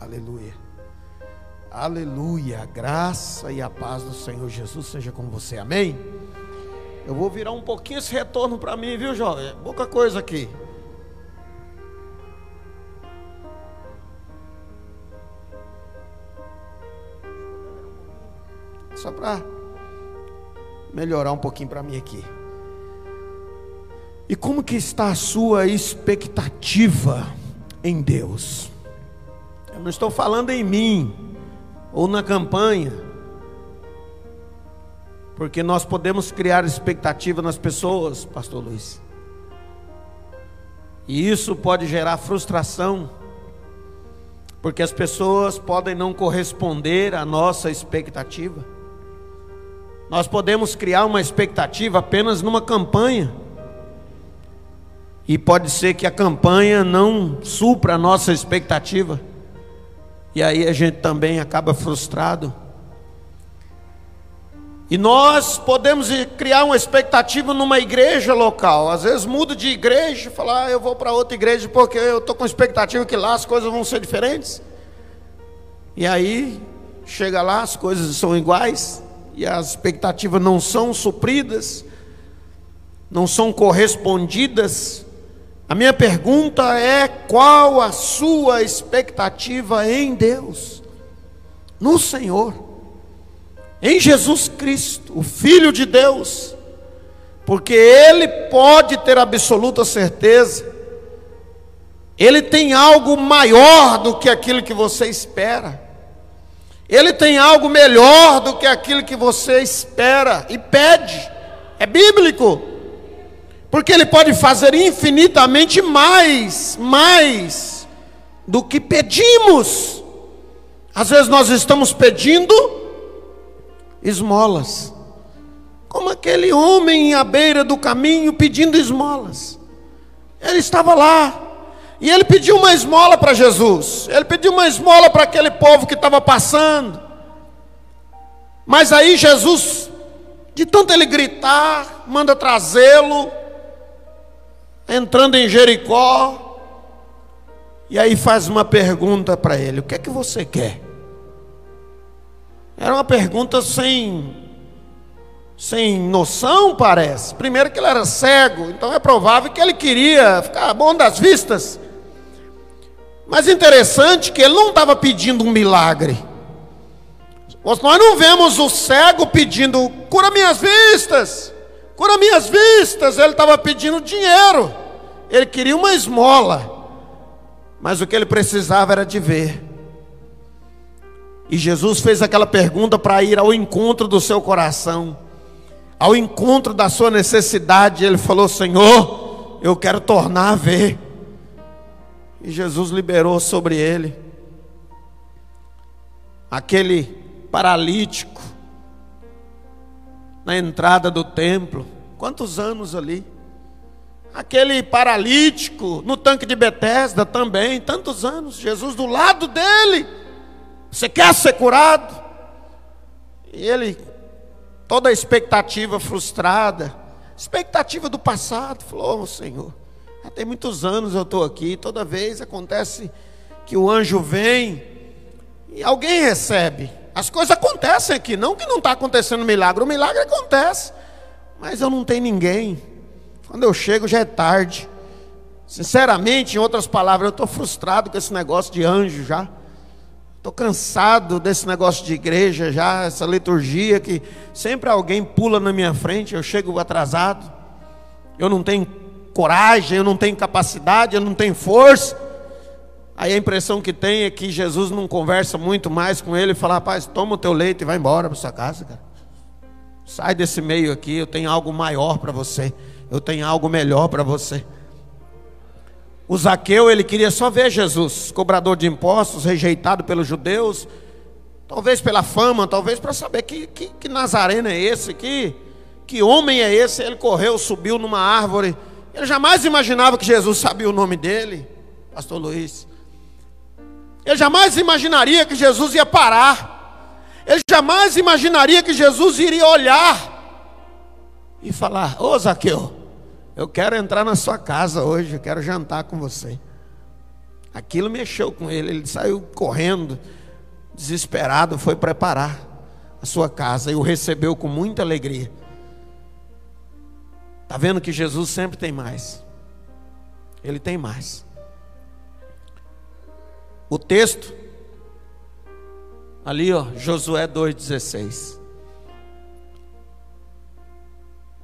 Aleluia. Aleluia. A graça e a paz do Senhor Jesus seja com você. Amém? Eu vou virar um pouquinho esse retorno para mim, viu, jovem? É pouca coisa aqui. Só para melhorar um pouquinho para mim aqui. E como que está a sua expectativa em Deus? Não estou falando em mim ou na campanha, porque nós podemos criar expectativa nas pessoas, Pastor Luiz, e isso pode gerar frustração, porque as pessoas podem não corresponder à nossa expectativa. Nós podemos criar uma expectativa apenas numa campanha. E pode ser que a campanha não supra a nossa expectativa. E aí a gente também acaba frustrado. E nós podemos criar uma expectativa numa igreja local. Às vezes muda de igreja, falar, ah, eu vou para outra igreja porque eu estou com expectativa que lá as coisas vão ser diferentes. E aí chega lá, as coisas são iguais e as expectativas não são supridas, não são correspondidas, a minha pergunta é: qual a sua expectativa em Deus, no Senhor, em Jesus Cristo, o Filho de Deus? Porque Ele pode ter absoluta certeza, Ele tem algo maior do que aquilo que você espera. Ele tem algo melhor do que aquilo que você espera e pede. É bíblico. Porque ele pode fazer infinitamente mais, mais do que pedimos. Às vezes nós estamos pedindo esmolas. Como aquele homem à beira do caminho pedindo esmolas. Ele estava lá, e ele pediu uma esmola para Jesus. Ele pediu uma esmola para aquele povo que estava passando. Mas aí Jesus, de tanto ele gritar, manda trazê-lo, entrando em Jericó, e aí faz uma pergunta para ele: O que é que você quer? Era uma pergunta sem sem noção, parece. Primeiro que ele era cego, então é provável que ele queria ficar bom das vistas. Mas interessante que ele não estava pedindo um milagre. Nós não vemos o cego pedindo, cura minhas vistas, cura minhas vistas. Ele estava pedindo dinheiro, ele queria uma esmola, mas o que ele precisava era de ver. E Jesus fez aquela pergunta para ir ao encontro do seu coração, ao encontro da sua necessidade. Ele falou: Senhor, eu quero tornar a ver. E Jesus liberou sobre ele aquele paralítico na entrada do templo. Quantos anos ali? Aquele paralítico no tanque de Betesda também, tantos anos. Jesus do lado dele. Você quer ser curado? E ele, toda a expectativa frustrada, expectativa do passado, falou: oh, Senhor, já tem muitos anos eu estou aqui, toda vez acontece que o anjo vem e alguém recebe. As coisas acontecem aqui, não que não está acontecendo milagre, o milagre acontece, mas eu não tenho ninguém. Quando eu chego já é tarde. Sinceramente, em outras palavras, eu estou frustrado com esse negócio de anjo já. Estou cansado desse negócio de igreja já, essa liturgia que sempre alguém pula na minha frente, eu chego atrasado. Eu não tenho coragem, eu não tenho capacidade, eu não tenho força. Aí a impressão que tem é que Jesus não conversa muito mais com ele e fala: rapaz, toma o teu leite e vai embora para sua casa, cara. Sai desse meio aqui, eu tenho algo maior para você, eu tenho algo melhor para você. O Zaqueu, ele queria só ver Jesus, cobrador de impostos, rejeitado pelos judeus, talvez pela fama, talvez para saber que, que, que Nazareno é esse, que, que homem é esse. Ele correu, subiu numa árvore ele jamais imaginava que Jesus sabia o nome dele, Pastor Luiz. Ele jamais imaginaria que Jesus ia parar. Ele jamais imaginaria que Jesus iria olhar e falar: Ô Zaqueu, eu quero entrar na sua casa hoje, eu quero jantar com você. Aquilo mexeu com ele, ele saiu correndo, desesperado, foi preparar a sua casa e o recebeu com muita alegria. Está vendo que Jesus sempre tem mais. Ele tem mais. O texto, ali, ó, Josué 2,16.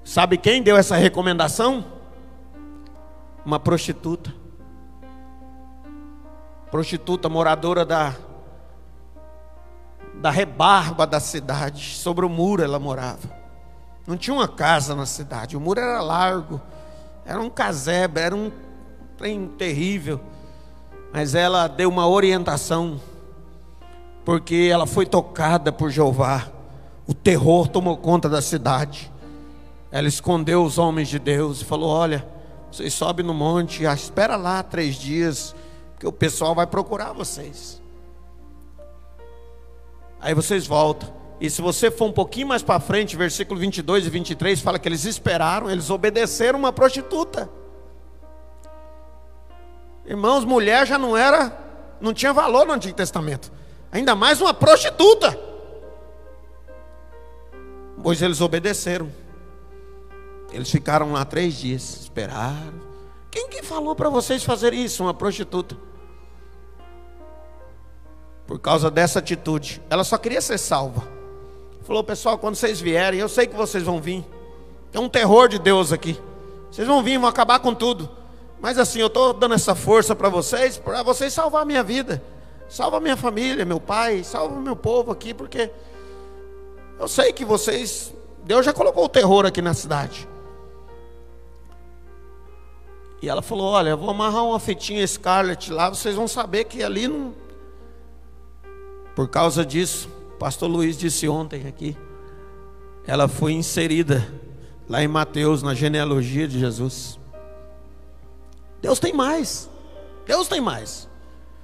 Sabe quem deu essa recomendação? Uma prostituta. Prostituta moradora da da rebarba da cidade, sobre o muro ela morava. Não tinha uma casa na cidade, o muro era largo, era um casebre, era um trem terrível. Mas ela deu uma orientação, porque ela foi tocada por Jeová. O terror tomou conta da cidade. Ela escondeu os homens de Deus e falou: Olha, vocês sobem no monte, espera lá três dias, porque o pessoal vai procurar vocês. Aí vocês voltam. E se você for um pouquinho mais para frente, versículo 22 e 23 fala que eles esperaram, eles obedeceram uma prostituta. Irmãos, mulher já não era, não tinha valor no Antigo Testamento. Ainda mais uma prostituta. Pois eles obedeceram. Eles ficaram lá três dias, esperaram. Quem que falou para vocês fazer isso? Uma prostituta por causa dessa atitude. Ela só queria ser salva. Falou, pessoal, quando vocês vierem, eu sei que vocês vão vir. É um terror de Deus aqui. Vocês vão vir, vão acabar com tudo. Mas assim, eu estou dando essa força para vocês, para vocês salvar a minha vida. Salva minha família, meu pai, salva meu povo aqui, porque eu sei que vocês, Deus já colocou o terror aqui na cidade. E ela falou: Olha, eu vou amarrar uma fitinha Scarlet lá, vocês vão saber que ali não, por causa disso, o pastor Luiz disse ontem aqui, ela foi inserida lá em Mateus, na genealogia de Jesus. Deus tem mais. Deus tem mais.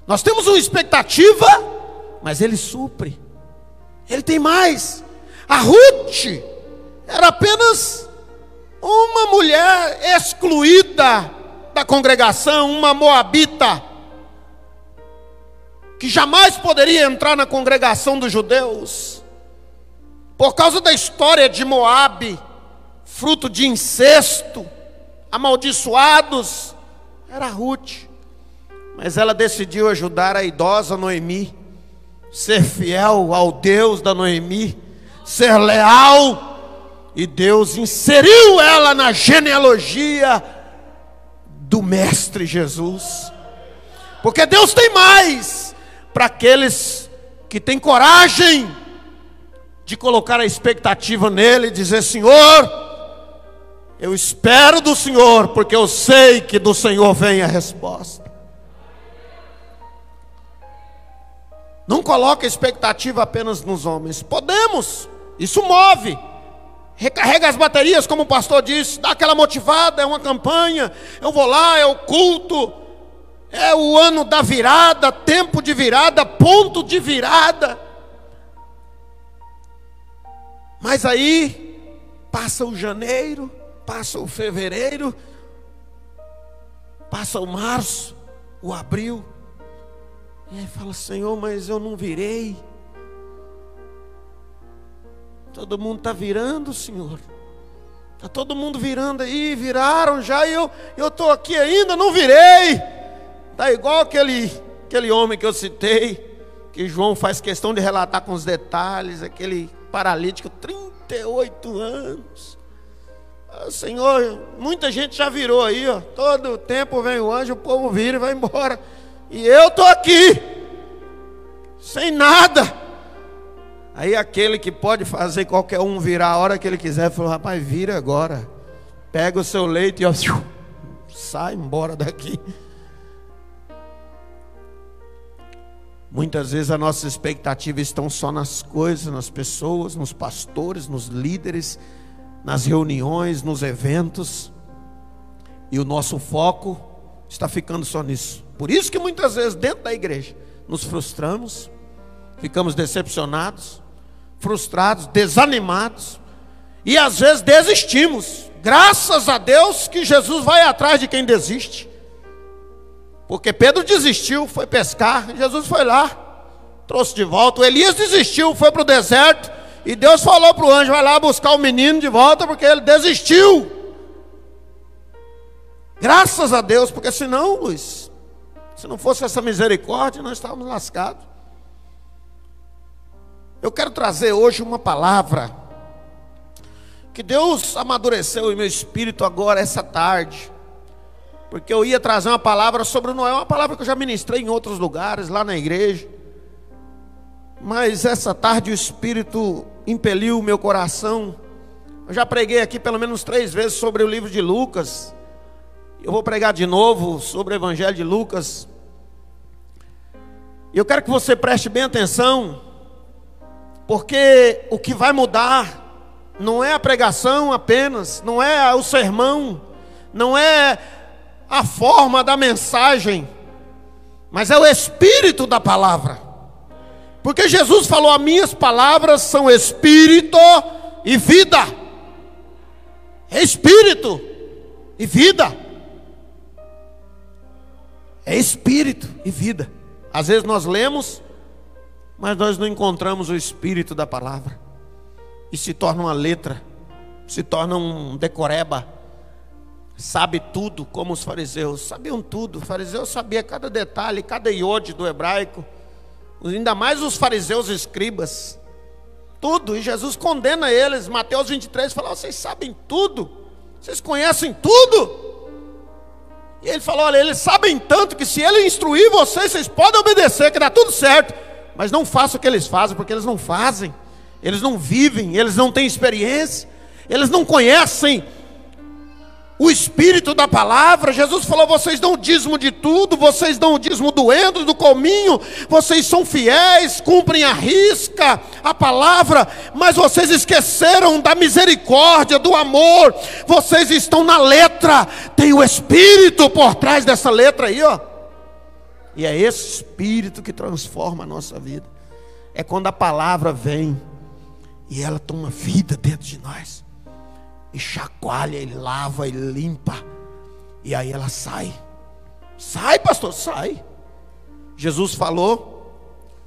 Nós temos uma expectativa, mas Ele supre. Ele tem mais. A Ruth era apenas uma mulher excluída da congregação, uma moabita que jamais poderia entrar na congregação dos judeus, por causa da história de Moabe, fruto de incesto, amaldiçoados, era Ruth. Mas ela decidiu ajudar a idosa Noemi, ser fiel ao Deus da Noemi, ser leal, e Deus inseriu ela na genealogia do Mestre Jesus. Porque Deus tem mais para aqueles que têm coragem de colocar a expectativa nele e dizer: Senhor, eu espero do Senhor, porque eu sei que do Senhor vem a resposta. Não coloque a expectativa apenas nos homens. Podemos, isso move. Recarrega as baterias, como o pastor disse, dá aquela motivada, é uma campanha. Eu vou lá, é o culto é o ano da virada, tempo de virada, ponto de virada. Mas aí passa o janeiro, passa o fevereiro, passa o março, o abril. E aí fala, Senhor, mas eu não virei. Todo mundo está virando, Senhor. Está todo mundo virando aí, viraram já, e eu estou aqui ainda, não virei. Está igual aquele, aquele homem que eu citei, que João faz questão de relatar com os detalhes, aquele paralítico, 38 anos. Ah, Senhor, muita gente já virou aí, ó. Todo tempo vem o anjo, o povo vira e vai embora. E eu estou aqui, sem nada. Aí aquele que pode fazer qualquer um virar a hora que ele quiser, falou: rapaz, vira agora. Pega o seu leito e ó, sai embora daqui. Muitas vezes a nossa expectativa estão só nas coisas, nas pessoas, nos pastores, nos líderes, nas reuniões, nos eventos. E o nosso foco está ficando só nisso. Por isso que muitas vezes dentro da igreja nos frustramos, ficamos decepcionados, frustrados, desanimados e às vezes desistimos. Graças a Deus que Jesus vai atrás de quem desiste. Porque Pedro desistiu, foi pescar, Jesus foi lá, trouxe de volta. O Elias desistiu, foi para o deserto, e Deus falou para o anjo: vai lá buscar o menino de volta, porque ele desistiu. Graças a Deus, porque senão, Luiz, se não fosse essa misericórdia, nós estávamos lascados. Eu quero trazer hoje uma palavra que Deus amadureceu em meu espírito agora, essa tarde. Porque eu ia trazer uma palavra sobre Noé, uma palavra que eu já ministrei em outros lugares, lá na igreja. Mas essa tarde o Espírito impeliu o meu coração. Eu já preguei aqui pelo menos três vezes sobre o livro de Lucas. Eu vou pregar de novo sobre o Evangelho de Lucas. Eu quero que você preste bem atenção, porque o que vai mudar não é a pregação apenas, não é o sermão, não é a forma da mensagem, mas é o espírito da palavra. Porque Jesus falou: "As minhas palavras são espírito e vida". É espírito e vida. É espírito e vida. Às vezes nós lemos, mas nós não encontramos o espírito da palavra. E se torna uma letra, se torna um decoreba. Sabe tudo, como os fariseus sabiam tudo. O fariseu sabia cada detalhe, cada iode do hebraico. Ainda mais os fariseus escribas. Tudo. E Jesus condena eles. Mateus 23 fala: vocês sabem tudo. Vocês conhecem tudo. E ele falou: olha, eles sabem tanto que se ele instruir vocês, vocês podem obedecer, que dá tudo certo. Mas não façam o que eles fazem, porque eles não fazem. Eles não vivem, eles não têm experiência, eles não conhecem o espírito da palavra. Jesus falou: vocês dão o dízimo de tudo, vocês dão o dízimo do endo, do cominho, vocês são fiéis, cumprem a risca, a palavra, mas vocês esqueceram da misericórdia, do amor, vocês estão na letra, tem o espírito por trás dessa letra aí, ó. E é esse espírito que transforma a nossa vida. É quando a palavra vem e ela toma vida dentro de nós e chacoalha, e lava, e limpa. E aí ela sai. Sai, pastor, sai. Jesus falou,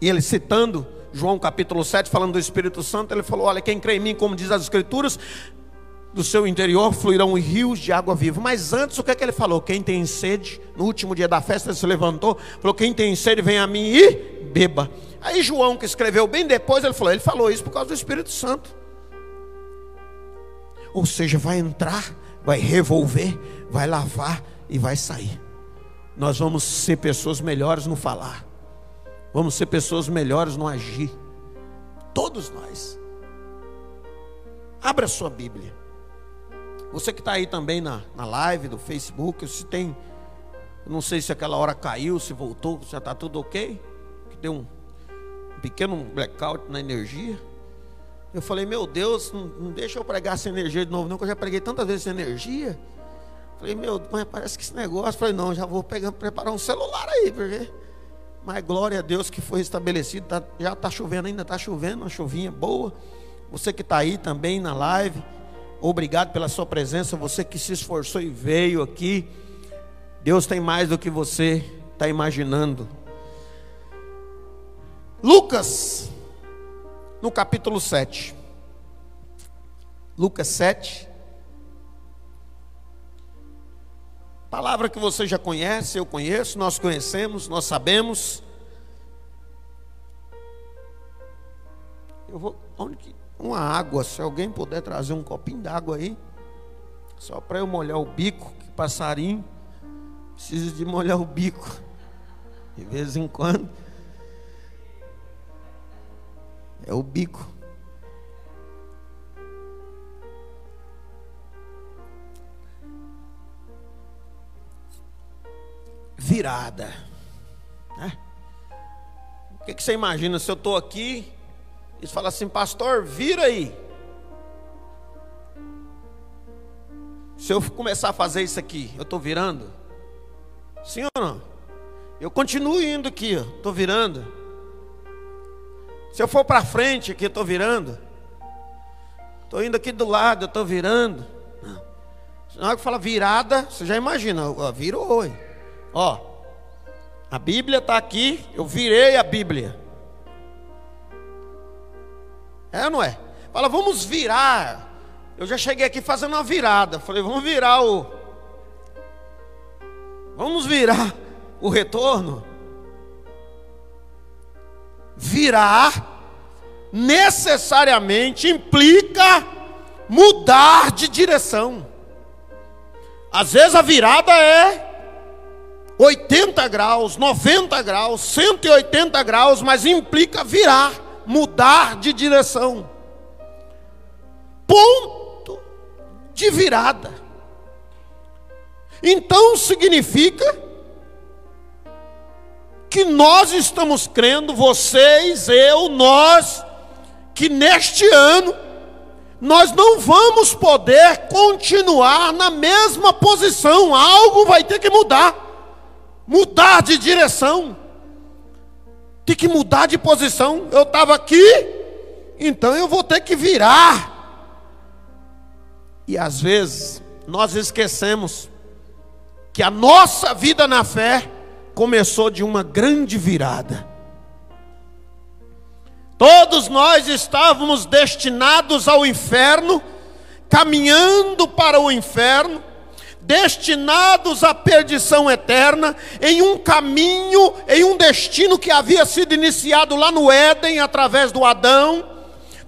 e ele citando João capítulo 7, falando do Espírito Santo, ele falou: Olha, quem crê em mim, como diz as Escrituras, do seu interior fluirão rios de água viva. Mas antes, o que é que ele falou? Quem tem sede, no último dia da festa, ele se levantou, falou: Quem tem sede, vem a mim e beba. Aí João, que escreveu bem depois, ele falou: Ele falou isso por causa do Espírito Santo. Ou seja, vai entrar, vai revolver, vai lavar e vai sair. Nós vamos ser pessoas melhores no falar. Vamos ser pessoas melhores no agir. Todos nós. Abra sua Bíblia. Você que está aí também na, na live do Facebook, se tem. Não sei se aquela hora caiu, se voltou, já está tudo ok. Que deu um pequeno blackout na energia. Eu falei, meu Deus, não, não, deixa eu pregar sem energia de novo, não, que eu já preguei tantas vezes sem energia. Falei, meu, mas parece que esse negócio. Falei, não, já vou pegar, preparar um celular aí, porque. Mas glória a Deus que foi estabelecido. Tá, já está chovendo, ainda está chovendo, uma chuvinha boa. Você que está aí também na live, obrigado pela sua presença. Você que se esforçou e veio aqui. Deus tem mais do que você está imaginando. Lucas no capítulo 7. Lucas 7. Palavra que você já conhece, eu conheço, nós conhecemos, nós sabemos. Eu vou. Onde que. Uma água, se alguém puder trazer um copinho d'água aí. Só para eu molhar o bico, que passarinho precisa de molhar o bico. De vez em quando. É o bico. Virada. Né? O que, que você imagina se eu estou aqui e você fala assim, pastor, vira aí. Se eu começar a fazer isso aqui, eu estou virando? Sim ou não? Eu continuo indo aqui, estou virando. Se eu for para frente aqui, eu estou virando. Estou indo aqui do lado, eu estou virando. Na hora que fala virada, você já imagina, ó, virou. Ó, A Bíblia está aqui, eu virei a Bíblia. É ou não é? Fala, vamos virar. Eu já cheguei aqui fazendo uma virada. Falei, vamos virar o. Vamos virar o retorno. Virar necessariamente implica mudar de direção. Às vezes a virada é 80 graus, 90 graus, 180 graus, mas implica virar, mudar de direção. Ponto de virada. Então significa que nós estamos crendo, vocês, eu, nós, que neste ano nós não vamos poder continuar na mesma posição, algo vai ter que mudar mudar de direção, tem que mudar de posição. Eu estava aqui, então eu vou ter que virar. E às vezes nós esquecemos que a nossa vida na fé começou de uma grande virada. Todos nós estávamos destinados ao inferno, caminhando para o inferno, destinados à perdição eterna, em um caminho, em um destino que havia sido iniciado lá no Éden através do Adão.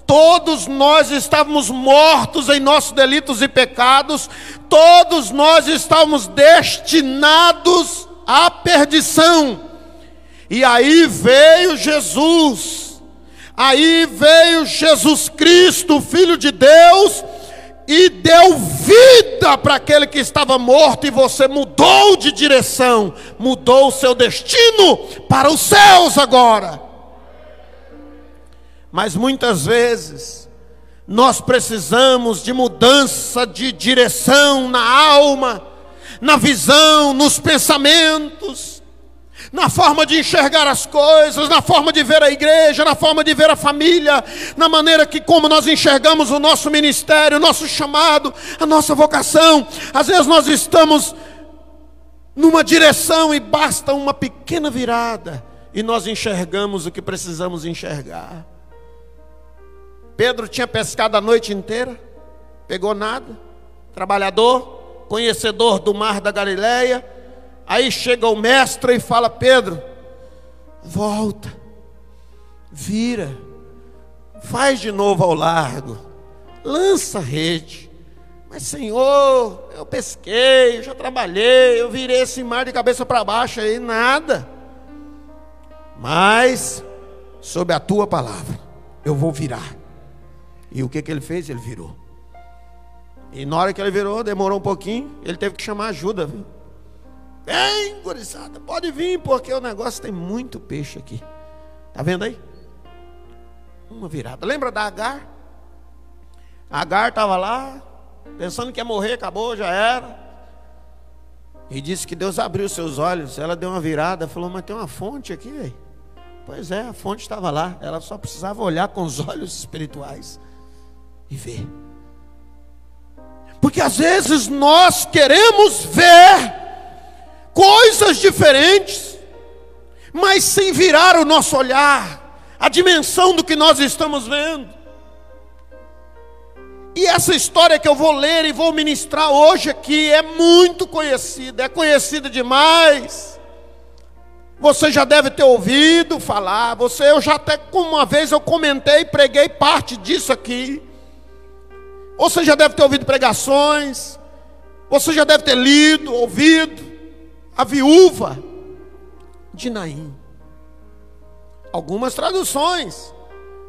Todos nós estávamos mortos em nossos delitos e pecados, todos nós estávamos destinados à perdição. E aí veio Jesus, aí veio Jesus Cristo, Filho de Deus, e deu vida para aquele que estava morto, e você mudou de direção, mudou o seu destino para os céus agora. Mas muitas vezes, nós precisamos de mudança de direção na alma, na visão, nos pensamentos, na forma de enxergar as coisas, na forma de ver a igreja, na forma de ver a família, na maneira que como nós enxergamos o nosso ministério, o nosso chamado, a nossa vocação. Às vezes nós estamos numa direção e basta uma pequena virada e nós enxergamos o que precisamos enxergar. Pedro tinha pescado a noite inteira, pegou nada, trabalhador, conhecedor do mar da Galileia, Aí chega o mestre e fala: Pedro, volta, vira, faz de novo ao largo, lança a rede. Mas Senhor, eu pesquei, eu já trabalhei, eu virei esse mar de cabeça para baixo aí, nada. Mas, sob a tua palavra, eu vou virar. E o que, que ele fez? Ele virou. E na hora que ele virou, demorou um pouquinho, ele teve que chamar ajuda, viu? Vem, gurizada, pode vir, porque o negócio tem muito peixe aqui. Tá vendo aí? Uma virada. Lembra da Agar? A Agar estava lá, pensando que ia morrer, acabou, já era. E disse que Deus abriu seus olhos. Ela deu uma virada, falou: Mas tem uma fonte aqui, aí. Pois é, a fonte estava lá. Ela só precisava olhar com os olhos espirituais e ver. Porque às vezes nós queremos ver coisas diferentes, mas sem virar o nosso olhar, a dimensão do que nós estamos vendo. E essa história que eu vou ler e vou ministrar hoje aqui é muito conhecida, é conhecida demais. Você já deve ter ouvido falar, você eu já até uma vez eu comentei, preguei parte disso aqui. Você já deve ter ouvido pregações, você já deve ter lido, ouvido a viúva de Naim. Algumas traduções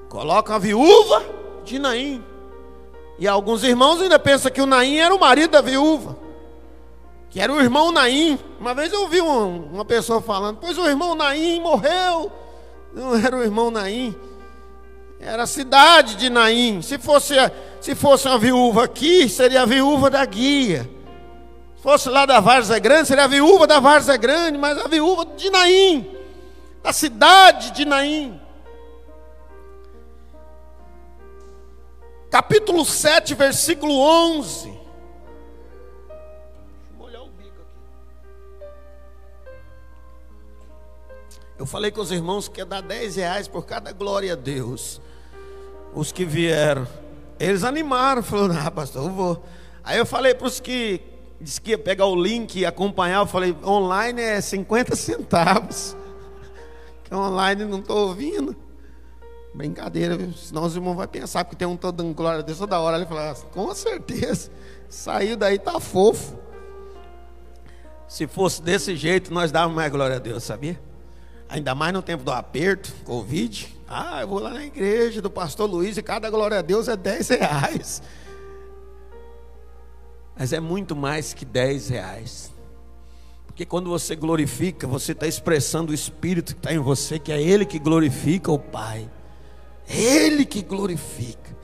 colocam a viúva de Naim. E alguns irmãos ainda pensam que o Naim era o marido da viúva, que era o irmão Naim. Uma vez eu ouvi um, uma pessoa falando: Pois o irmão Naim morreu. Não era o irmão Naim, era a cidade de Naim. Se fosse, se fosse uma viúva aqui, seria a viúva da guia fosse lá da Várzea Grande, seria a viúva da Várzea Grande, mas a viúva de Naim, da cidade de Naim. Capítulo 7, versículo 11. Deixa eu molhar o bico aqui. Eu falei com os irmãos que ia dar 10 reais por cada glória a Deus. Os que vieram. Eles animaram, falaram, ah, pastor, eu vou. Aí eu falei para os que disse que ia pegar o link e acompanhar, eu falei, online é 50 centavos. Que online não estou ouvindo. Brincadeira, senão os irmãos vão pensar, porque tem um todo dando glória a Deus toda hora. Ele fala, ah, com certeza, saiu daí, tá fofo. Se fosse desse jeito, nós dávamos mais glória a Deus, sabia? Ainda mais no tempo do aperto, Covid. Ah, eu vou lá na igreja do pastor Luiz e cada glória a Deus é 10 reais. Mas é muito mais que 10 reais. Porque quando você glorifica, você está expressando o Espírito que está em você, que é Ele que glorifica o Pai. Ele que glorifica.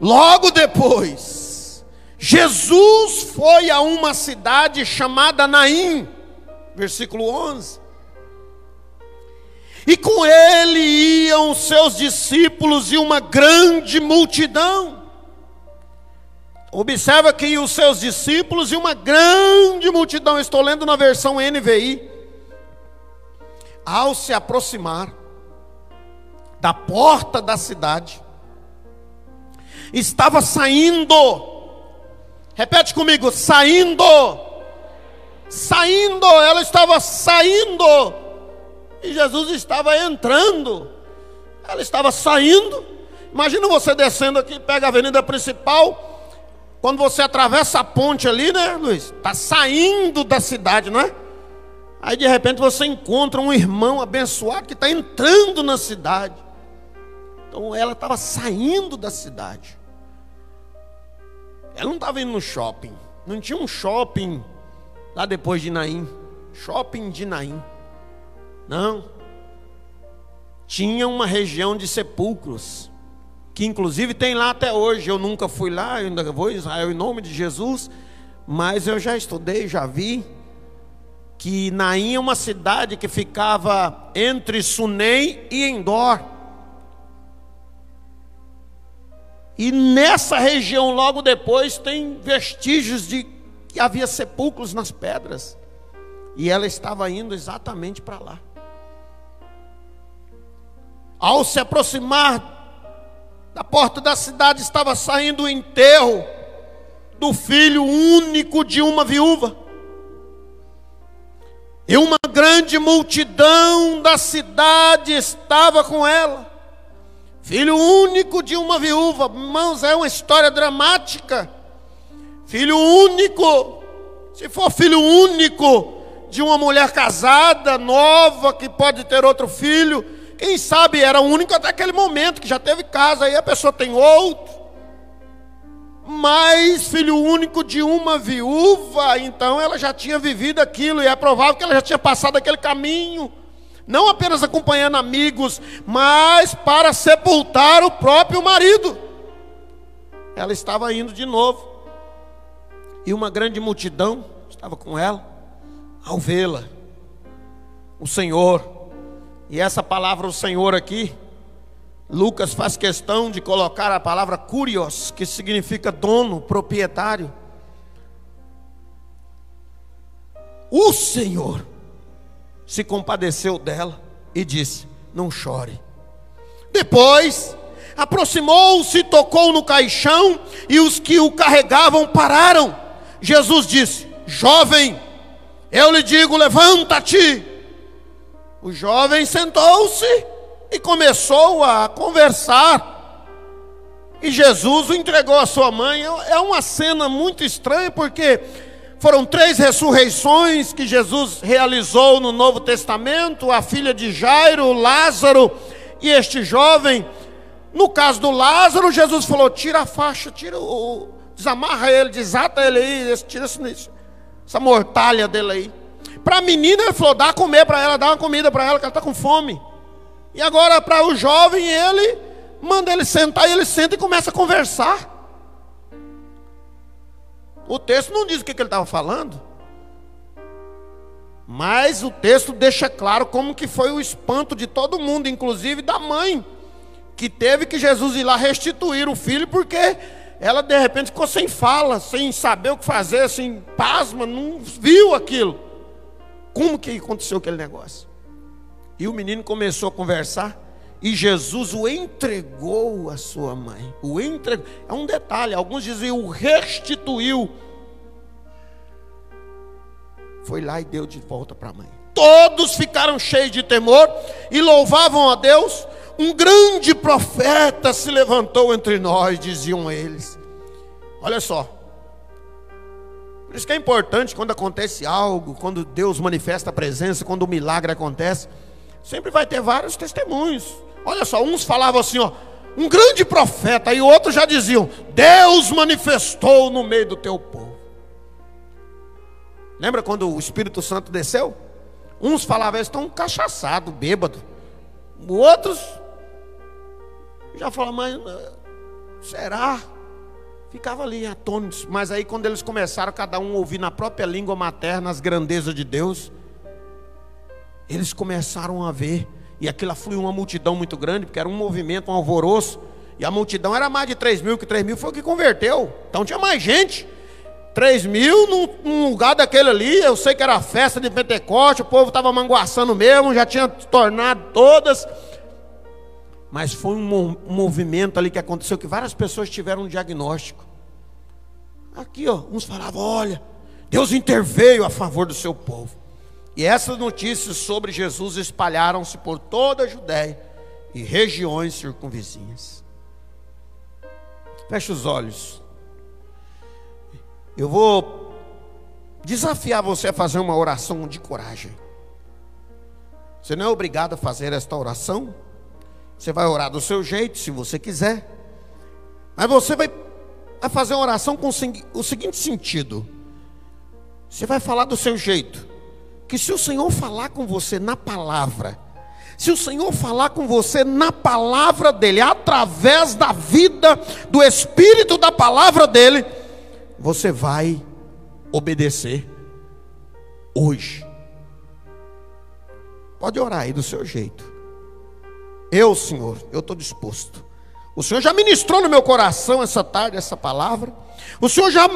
Logo depois, Jesus foi a uma cidade chamada Naim, versículo 11. E com ele iam seus discípulos e uma grande multidão. Observa que os seus discípulos e uma grande multidão, estou lendo na versão NVI, ao se aproximar da porta da cidade, estava saindo, repete comigo, saindo, saindo, ela estava saindo, e Jesus estava entrando, ela estava saindo. Imagina você descendo aqui, pega a avenida principal, quando você atravessa a ponte ali, né, Luiz? Está saindo da cidade, não é? Aí de repente você encontra um irmão abençoado que está entrando na cidade. Então ela estava saindo da cidade. Ela não estava indo no shopping. Não tinha um shopping lá depois de Naim. Shopping de Naim. Não. Tinha uma região de sepulcros. Que inclusive tem lá até hoje. Eu nunca fui lá, eu ainda vou a Israel em nome de Jesus. Mas eu já estudei, já vi. Que Naim é uma cidade que ficava entre Sunem e Endor. E nessa região, logo depois, tem vestígios de que havia sepulcros nas pedras. E ela estava indo exatamente para lá. Ao se aproximar da porta da cidade, estava saindo o enterro do filho único de uma viúva. E uma grande multidão da cidade estava com ela. Filho único de uma viúva, irmãos, é uma história dramática. Filho único, se for filho único de uma mulher casada, nova, que pode ter outro filho, quem sabe era único até aquele momento, que já teve casa, aí a pessoa tem outro. Mas filho único de uma viúva, então ela já tinha vivido aquilo, e é provável que ela já tinha passado aquele caminho não apenas acompanhando amigos, mas para sepultar o próprio marido. Ela estava indo de novo, e uma grande multidão estava com ela, ao vê-la, o Senhor, e essa palavra, o Senhor aqui, Lucas faz questão de colocar a palavra curios, que significa dono, proprietário. O Senhor se compadeceu dela e disse: Não chore. Depois, aproximou-se, tocou no caixão e os que o carregavam pararam. Jesus disse: Jovem, eu lhe digo, levanta-te. O jovem sentou-se e começou a conversar. E Jesus o entregou à sua mãe. É uma cena muito estranha, porque foram três ressurreições que Jesus realizou no Novo Testamento: a filha de Jairo, Lázaro e este jovem. No caso do Lázaro, Jesus falou: tira a faixa, tira o. desamarra ele, desata ele aí, tira essa mortalha dele aí. Para a menina, ele falou: dá comer para ela, dá uma comida para ela, que ela está com fome. E agora, para o jovem, ele manda ele sentar e ele senta e começa a conversar. O texto não diz o que, ele estava falando. Mas o texto deixa claro como que foi o espanto de todo mundo, inclusive da mãe, que teve que Jesus ir lá restituir o filho, porque ela de repente ficou sem fala, sem saber o que fazer, assim, pasma, não viu aquilo. Como que aconteceu aquele negócio? E o menino começou a conversar. E Jesus o entregou à sua mãe. O entregou. É um detalhe. Alguns diziam o restituiu. Foi lá e deu de volta para a mãe. Todos ficaram cheios de temor e louvavam a Deus. Um grande profeta se levantou entre nós, diziam eles. Olha só. Por isso que é importante quando acontece algo, quando Deus manifesta a presença, quando o milagre acontece, sempre vai ter vários testemunhos. Olha só, uns falavam assim, ó, um grande profeta, e outros já diziam: Deus manifestou no meio do teu povo. Lembra quando o Espírito Santo desceu? Uns falavam, eles estão cachaçados, bêbados. Outros já falavam, mas eh, será? Ficava ali atônitos. Mas aí quando eles começaram, cada um a ouvir na própria língua materna as grandezas de Deus, eles começaram a ver. E aquilo afluiu uma multidão muito grande, porque era um movimento, um alvoroço. E a multidão era mais de 3 mil, que 3 mil foi o que converteu. Então tinha mais gente. 3 mil num, num, lugar daquele ali, eu sei que era festa de Pentecoste, o povo estava manguaçando mesmo, já tinha tornado todas. Mas foi um, movimento ali que aconteceu que várias pessoas tiveram um diagnóstico. Aqui, ó, uns falavam: olha, Deus interveio a favor do seu povo. E essas notícias sobre Jesus espalharam-se por toda a Judéia e regiões circunvizinhas. Feche os olhos. Eu vou desafiar você a fazer uma oração de coragem. Você não é obrigado a fazer esta oração. Você vai orar do seu jeito, se você quiser. Mas você vai, fazer uma oração com o seguinte sentido: você vai falar do seu jeito. Que se o Senhor falar com você na palavra, se o Senhor falar com você na palavra dEle, através da vida, do Espírito da palavra dEle, você vai obedecer hoje. Pode orar aí do seu jeito. Eu, Senhor, eu estou disposto. O Senhor já ministrou no meu coração essa tarde essa palavra. O Senhor já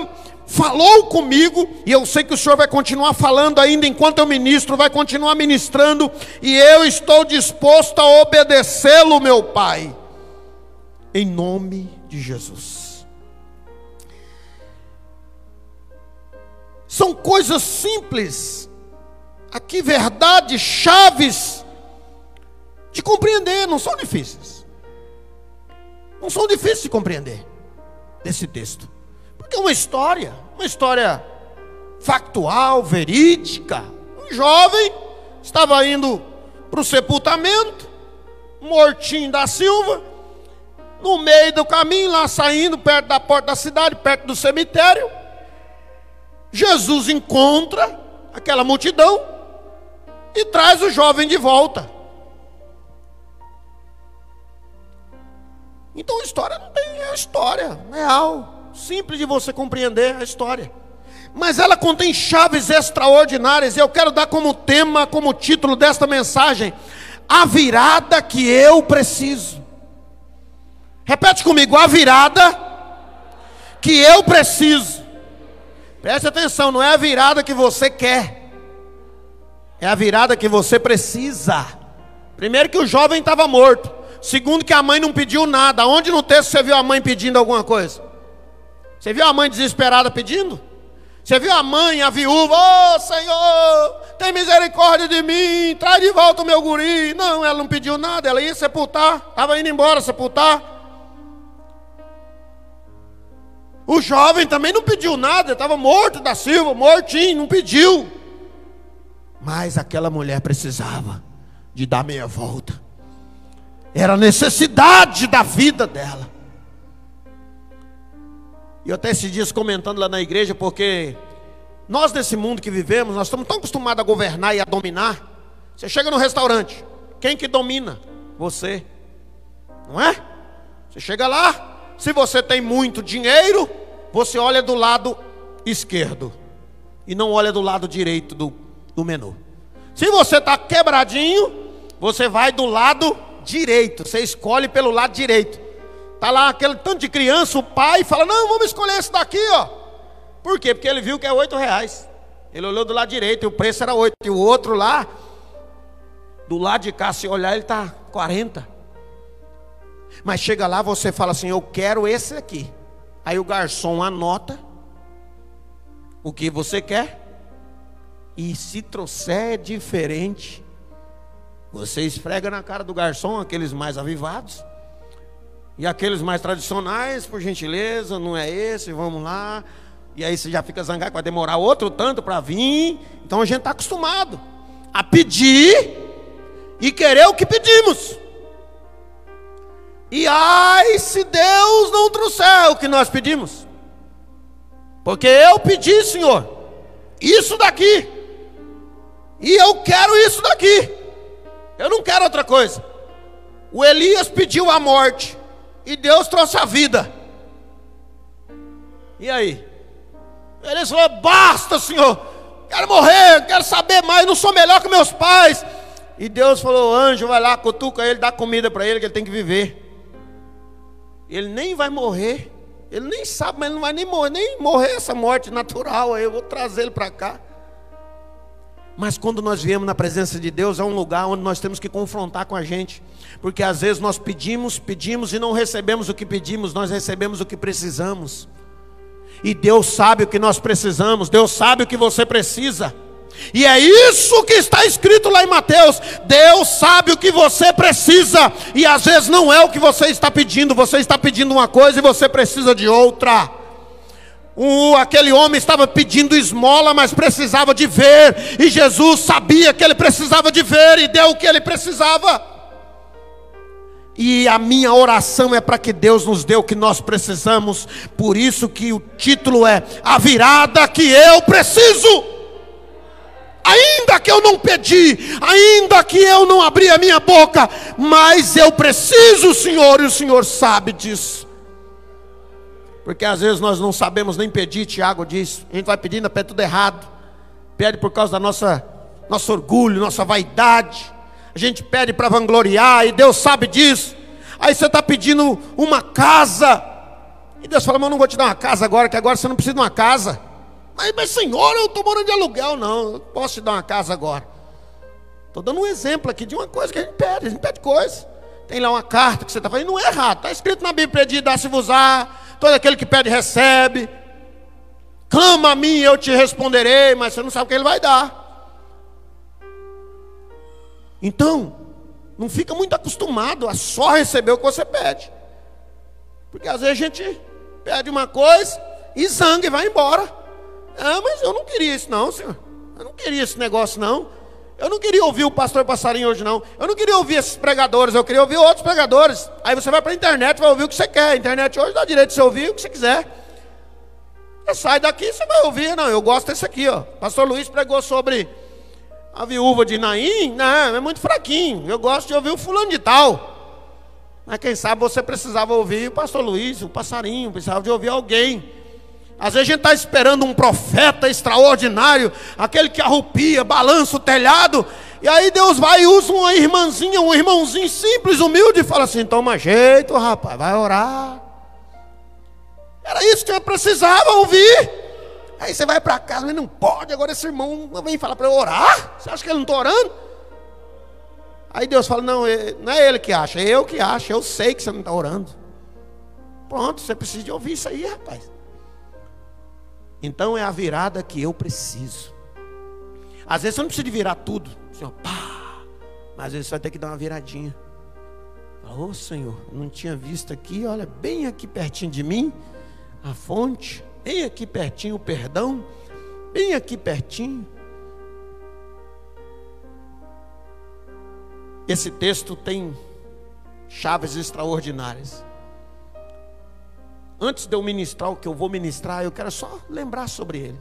falou comigo e eu sei que o Senhor vai continuar falando ainda enquanto eu ministro, vai continuar ministrando e eu estou disposto a obedecê-lo, meu Pai. Em nome de Jesus. São coisas simples, aqui verdades, chaves de compreender, não são difíceis. Não são difíceis de compreender desse texto. Porque é uma história, uma história factual, verídica. Um jovem estava indo para o sepultamento, mortinho da Silva, no meio do caminho, lá saindo, perto da porta da cidade, perto do cemitério. Jesus encontra aquela multidão e traz o jovem de volta. Então a história não tem, é a história real, simples de você compreender a história. Mas ela contém chaves extraordinárias e eu quero dar como tema, como título desta mensagem, a virada que eu preciso. Repete comigo, a virada que eu preciso. Preste atenção, não é a virada que você quer, é a virada que você precisa. Primeiro, que o jovem estava morto. Segundo, que a mãe não pediu nada. Onde no texto você viu a mãe pedindo alguma coisa? Você viu a mãe desesperada pedindo? Você viu a mãe, a viúva, oh Senhor, tem misericórdia de mim, traz de volta o meu guri. Não, ela não pediu nada, ela ia sepultar, estava indo embora sepultar. O jovem também não pediu nada, estava morto da Silva, mortinho, não pediu. Mas aquela mulher precisava de dar meia volta. Era a necessidade da vida dela. E eu até esses dias comentando lá na igreja, porque nós nesse mundo que vivemos, nós estamos tão acostumados a governar e a dominar. Você chega no restaurante, quem que domina? Você. Não é? Você chega lá, se você tem muito dinheiro, você olha do lado esquerdo e não olha do lado direito do, do menu. Se você está quebradinho, você vai do lado direito. Você escolhe pelo lado direito. Tá lá aquele tanto de criança, o pai fala: Não, vamos escolher esse daqui, ó. Por quê? Porque ele viu que é oito reais. Ele olhou do lado direito e o preço era oito. E o outro lá Do lado de cá, se olhar, ele está 40. Mas chega lá, você fala assim: Eu quero esse aqui. Aí o garçom anota o que você quer. E se trouxer é diferente, você esfrega na cara do garçom aqueles mais avivados. E aqueles mais tradicionais, por gentileza, não é esse, vamos lá. E aí você já fica zangado, vai demorar outro tanto para vir. Então a gente está acostumado a pedir e querer o que pedimos. E ai, se Deus não trouxer o que nós pedimos. Porque eu pedi, Senhor, isso daqui. E eu quero isso daqui. Eu não quero outra coisa. O Elias pediu a morte e Deus trouxe a vida. E aí? Elias falou: Basta, Senhor. Quero morrer, quero saber mais. Não sou melhor que meus pais. E Deus falou: Anjo, vai lá, cutuca ele, dá comida para ele, que ele tem que viver. Ele nem vai morrer. Ele nem sabe, mas ele não vai nem morrer, nem morrer essa morte natural. Aí eu vou trazer ele para cá. Mas quando nós viemos na presença de Deus, é um lugar onde nós temos que confrontar com a gente. Porque às vezes nós pedimos, pedimos e não recebemos o que pedimos, nós recebemos o que precisamos. E Deus sabe o que nós precisamos, Deus sabe o que você precisa. E é isso que está escrito lá em Mateus. Deus sabe o que você precisa, e às vezes não é o que você está pedindo, você está pedindo uma coisa e você precisa de outra. O, aquele homem estava pedindo esmola, mas precisava de ver, e Jesus sabia que ele precisava de ver e deu o que ele precisava. E a minha oração é para que Deus nos dê o que nós precisamos, por isso que o título é A Virada que eu preciso ainda que eu não pedi, ainda que eu não abri a minha boca, mas eu preciso, Senhor, e o Senhor sabe disso. Porque às vezes nós não sabemos nem pedir, Tiago diz, a gente vai pedindo, pede tudo errado, pede por causa da nossa nosso orgulho, nossa vaidade, a gente pede para vangloriar, e Deus sabe disso. Aí você está pedindo uma casa, e Deus fala, mas eu não vou te dar uma casa agora, que agora você não precisa de uma casa. Mas, mas senhor, eu estou morando de aluguel, não. Eu posso te dar uma casa agora. Estou dando um exemplo aqui de uma coisa que a gente pede, a gente pede coisa. Tem lá uma carta que você está fazendo, não é errado. Está escrito na Bíblia, pedir, dá-se-vos-á. Todo aquele que pede, recebe. Clama a mim, eu te responderei, mas você não sabe o que ele vai dar. Então, não fica muito acostumado a só receber o que você pede. Porque às vezes a gente pede uma coisa e zangue e vai embora. Ah, mas eu não queria isso não, senhor. Eu não queria esse negócio não. Eu não queria ouvir o pastor passarinho hoje não. Eu não queria ouvir esses pregadores, eu queria ouvir outros pregadores. Aí você vai para a internet, vai ouvir o que você quer. A internet hoje dá direito de você ouvir o que você quiser. Você sai daqui, você vai ouvir. Não, eu gosto desse aqui, ó. Pastor Luiz pregou sobre a viúva de Naim. Não, é muito fraquinho. Eu gosto de ouvir o fulano de tal. Mas quem sabe você precisava ouvir o pastor Luiz, o passarinho, precisava de ouvir alguém. Às vezes a gente está esperando um profeta extraordinário, aquele que arrupia, balança o telhado, e aí Deus vai e usa uma irmãzinha, um irmãozinho simples, humilde, e fala assim: toma jeito, rapaz, vai orar. Era isso que eu precisava ouvir. Aí você vai para casa, mas não pode, agora esse irmão vem falar para eu orar. Você acha que ele não está orando? Aí Deus fala: não, é, não é ele que acha, é eu que acho, eu sei que você não está orando. Pronto, você precisa de ouvir isso aí, rapaz. Então é a virada que eu preciso. Às vezes você não precisa de virar tudo, Senhor, pá, mas às vezes você vai ter que dar uma viradinha. Ô oh, Senhor, não tinha visto aqui, olha, bem aqui pertinho de mim, a fonte, bem aqui pertinho o perdão, bem aqui pertinho. Esse texto tem chaves extraordinárias. Antes de eu ministrar o que eu vou ministrar, eu quero só lembrar sobre ele.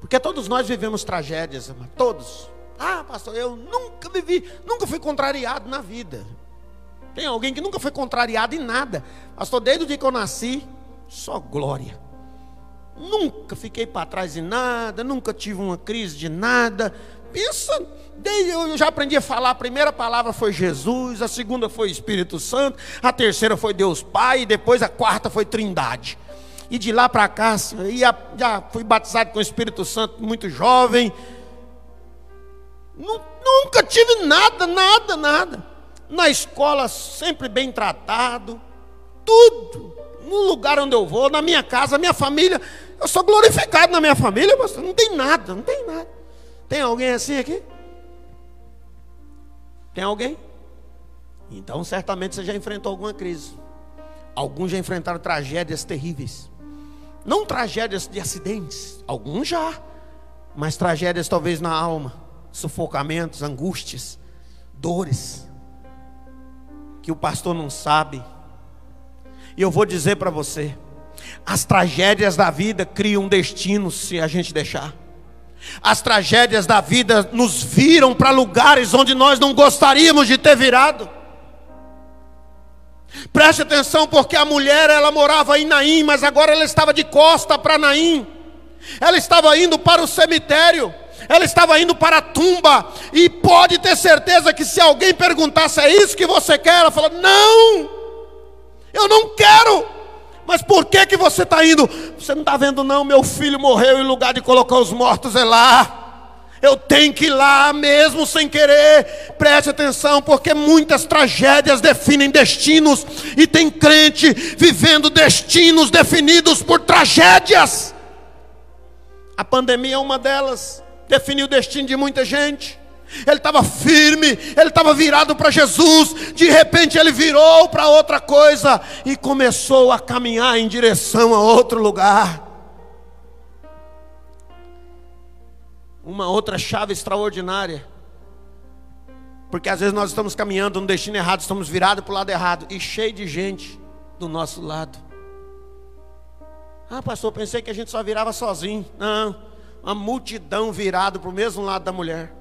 Porque todos nós vivemos tragédias, todos. Ah, pastor, eu nunca vivi, nunca fui contrariado na vida. Tem alguém que nunca foi contrariado em nada. Pastor, desde o dia que eu nasci, só glória. Nunca fiquei para trás em nada, nunca tive uma crise de nada. Pensa eu já aprendi a falar, a primeira palavra foi Jesus, a segunda foi Espírito Santo, a terceira foi Deus Pai, e depois a quarta foi Trindade. E de lá para cá, ia, já fui batizado com o Espírito Santo muito jovem. Nunca tive nada, nada, nada. Na escola, sempre bem tratado. Tudo. No lugar onde eu vou, na minha casa, minha família. Eu sou glorificado na minha família, pastor. Não tem nada, não tem nada. Tem alguém assim aqui? Tem alguém? Então, certamente você já enfrentou alguma crise. Alguns já enfrentaram tragédias terríveis. Não tragédias de acidentes, alguns já, mas tragédias talvez na alma, sufocamentos, angústias, dores, que o pastor não sabe. E eu vou dizer para você: as tragédias da vida criam destinos se a gente deixar. As tragédias da vida nos viram para lugares onde nós não gostaríamos de ter virado. Preste atenção, porque a mulher ela morava em Naim, mas agora ela estava de costa para Naim. Ela estava indo para o cemitério, ela estava indo para a tumba, e pode ter certeza que se alguém perguntasse, é isso que você quer? Ela fala: Não, eu não quero. Mas por que que você está indo? Você não está vendo, não? Meu filho morreu em lugar de colocar os mortos é lá. Eu tenho que ir lá mesmo sem querer. Preste atenção, porque muitas tragédias definem destinos e tem crente vivendo destinos definidos por tragédias. A pandemia é uma delas, definiu o destino de muita gente. Ele estava firme, ele estava virado para Jesus. De repente ele virou para outra coisa e começou a caminhar em direção a outro lugar. uma outra chave extraordinária. Porque às vezes nós estamos caminhando no destino errado, estamos virados para o lado errado e cheio de gente do nosso lado. Ah, pastor, pensei que a gente só virava sozinho. Não, uma multidão virado para o mesmo lado da mulher.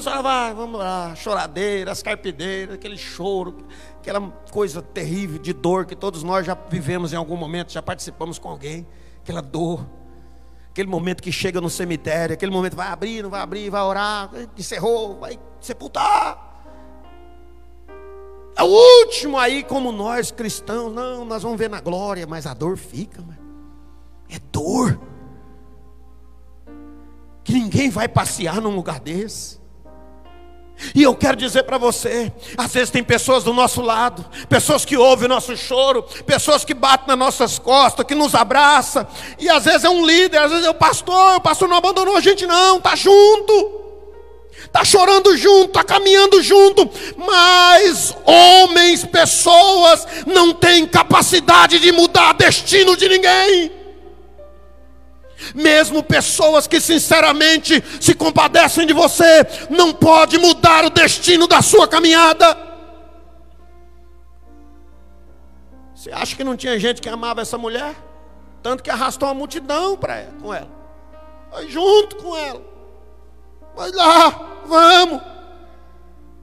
Só vai, vamos lá, choradeira, as carpideiras, aquele choro, aquela coisa terrível de dor que todos nós já vivemos em algum momento, já participamos com alguém, aquela dor. Aquele momento que chega no cemitério, aquele momento vai abrir, não vai abrir, vai orar, encerrou, vai sepultar. É o último aí, como nós cristãos, não, nós vamos ver na glória, mas a dor fica, é dor. Que ninguém vai passear num lugar desse. E eu quero dizer para você: às vezes tem pessoas do nosso lado, pessoas que ouvem o nosso choro, pessoas que batem nas nossas costas, que nos abraçam, e às vezes é um líder, às vezes é o pastor, o pastor não abandonou a gente, não, está junto, está chorando junto, está caminhando junto, mas homens, pessoas, não têm capacidade de mudar destino de ninguém. Mesmo pessoas que sinceramente se compadecem de você, não pode mudar o destino da sua caminhada. Você acha que não tinha gente que amava essa mulher? Tanto que arrastou uma multidão para ela, com ela. Vai junto com ela. Vai lá, vamos.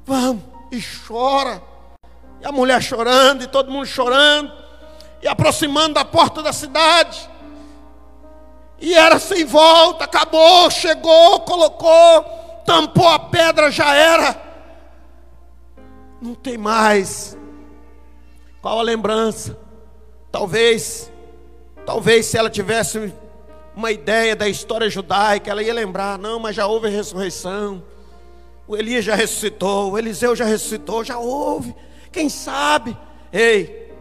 Vamos. E chora. E a mulher chorando, e todo mundo chorando. E aproximando da porta da cidade. E era sem volta, acabou, chegou, colocou, tampou a pedra, já era. Não tem mais. Qual a lembrança? Talvez, talvez se ela tivesse uma ideia da história judaica, ela ia lembrar, não, mas já houve ressurreição. O Elias já ressuscitou, o Eliseu já ressuscitou, já houve. Quem sabe? Ei,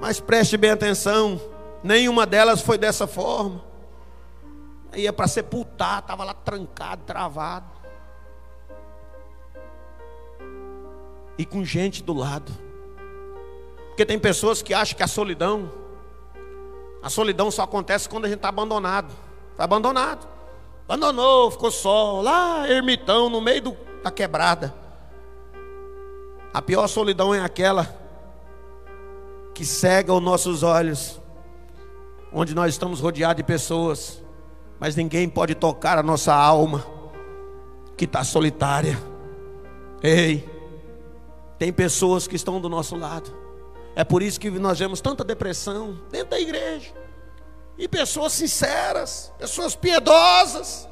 mas preste bem atenção. Nenhuma delas foi dessa forma. Ia para sepultar, estava lá trancado, travado. E com gente do lado. Porque tem pessoas que acham que a solidão, a solidão só acontece quando a gente está abandonado. Está abandonado. Abandonou, ficou só, lá, ermitão, no meio do, da quebrada. A pior solidão é aquela que cega os nossos olhos onde nós estamos rodeados de pessoas, mas ninguém pode tocar a nossa alma, que está solitária. Ei, tem pessoas que estão do nosso lado, é por isso que nós vemos tanta depressão dentro da igreja, e pessoas sinceras, pessoas piedosas,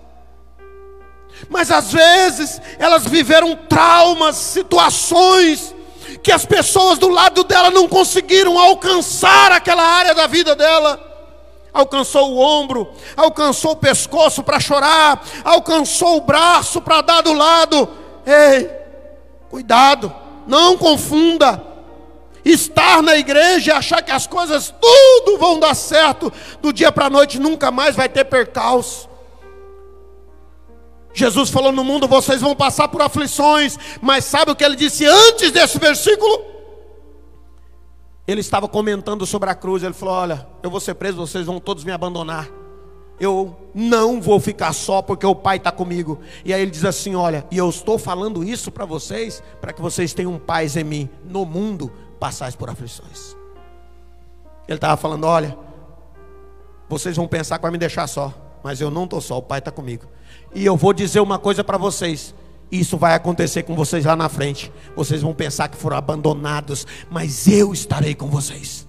mas às vezes elas viveram traumas, situações, que as pessoas do lado dela não conseguiram alcançar aquela área da vida dela alcançou o ombro, alcançou o pescoço para chorar, alcançou o braço para dar do lado. Ei, cuidado, não confunda. Estar na igreja e achar que as coisas tudo vão dar certo do dia para a noite, nunca mais vai ter percalço. Jesus falou: No mundo vocês vão passar por aflições, mas sabe o que ele disse antes desse versículo? Ele estava comentando sobre a cruz. Ele falou: Olha, eu vou ser preso, vocês vão todos me abandonar. Eu não vou ficar só porque o Pai está comigo. E aí ele diz assim: Olha, e eu estou falando isso para vocês, para que vocês tenham paz em mim. No mundo passais por aflições. Ele estava falando: Olha, vocês vão pensar que vai me deixar só, mas eu não estou só, o Pai está comigo. E eu vou dizer uma coisa para vocês: isso vai acontecer com vocês lá na frente. Vocês vão pensar que foram abandonados, mas eu estarei com vocês.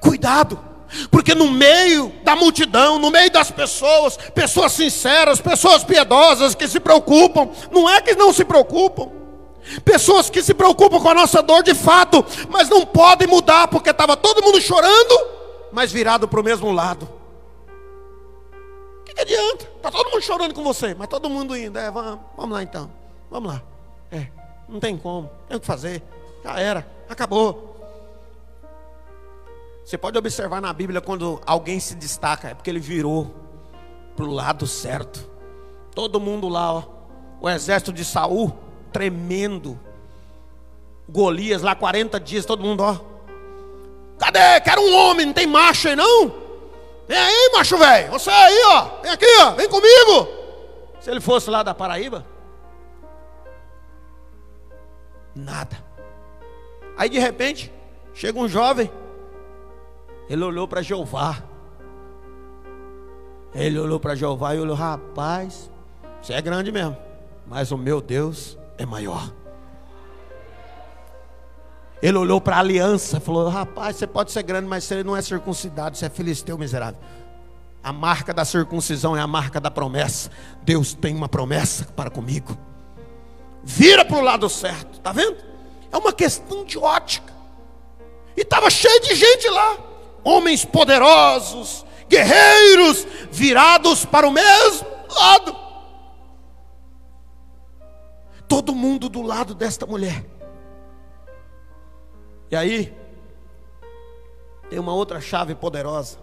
Cuidado, porque no meio da multidão, no meio das pessoas, pessoas sinceras, pessoas piedosas que se preocupam, não é que não se preocupam, pessoas que se preocupam com a nossa dor de fato, mas não podem mudar porque estava todo mundo chorando, mas virado para o mesmo lado que adianta? Está todo mundo chorando com você, mas todo mundo indo. É, vamos, vamos lá então. Vamos lá. É, não tem como, tem o que fazer. Já era, acabou. Você pode observar na Bíblia quando alguém se destaca, é porque ele virou para o lado certo. Todo mundo lá, ó, o exército de Saul, tremendo. Golias lá 40 dias, todo mundo, ó. Cadê? Quero um homem, não tem macho aí não? Vem aí, macho velho. Você aí, ó. Vem aqui, ó. Vem comigo. Se ele fosse lá da Paraíba, nada. Aí de repente, chega um jovem. Ele olhou para Jeová. Ele olhou para Jeová e olhou, rapaz, você é grande mesmo, mas o meu Deus é maior. Ele olhou para a aliança, falou: Rapaz, você pode ser grande, mas você não é circuncidado, você é filisteu miserável. A marca da circuncisão é a marca da promessa. Deus tem uma promessa para comigo. Vira para o lado certo, tá vendo? É uma questão de ótica. E estava cheio de gente lá, homens poderosos, guerreiros, virados para o mesmo lado. Todo mundo do lado desta mulher. E aí, tem uma outra chave poderosa.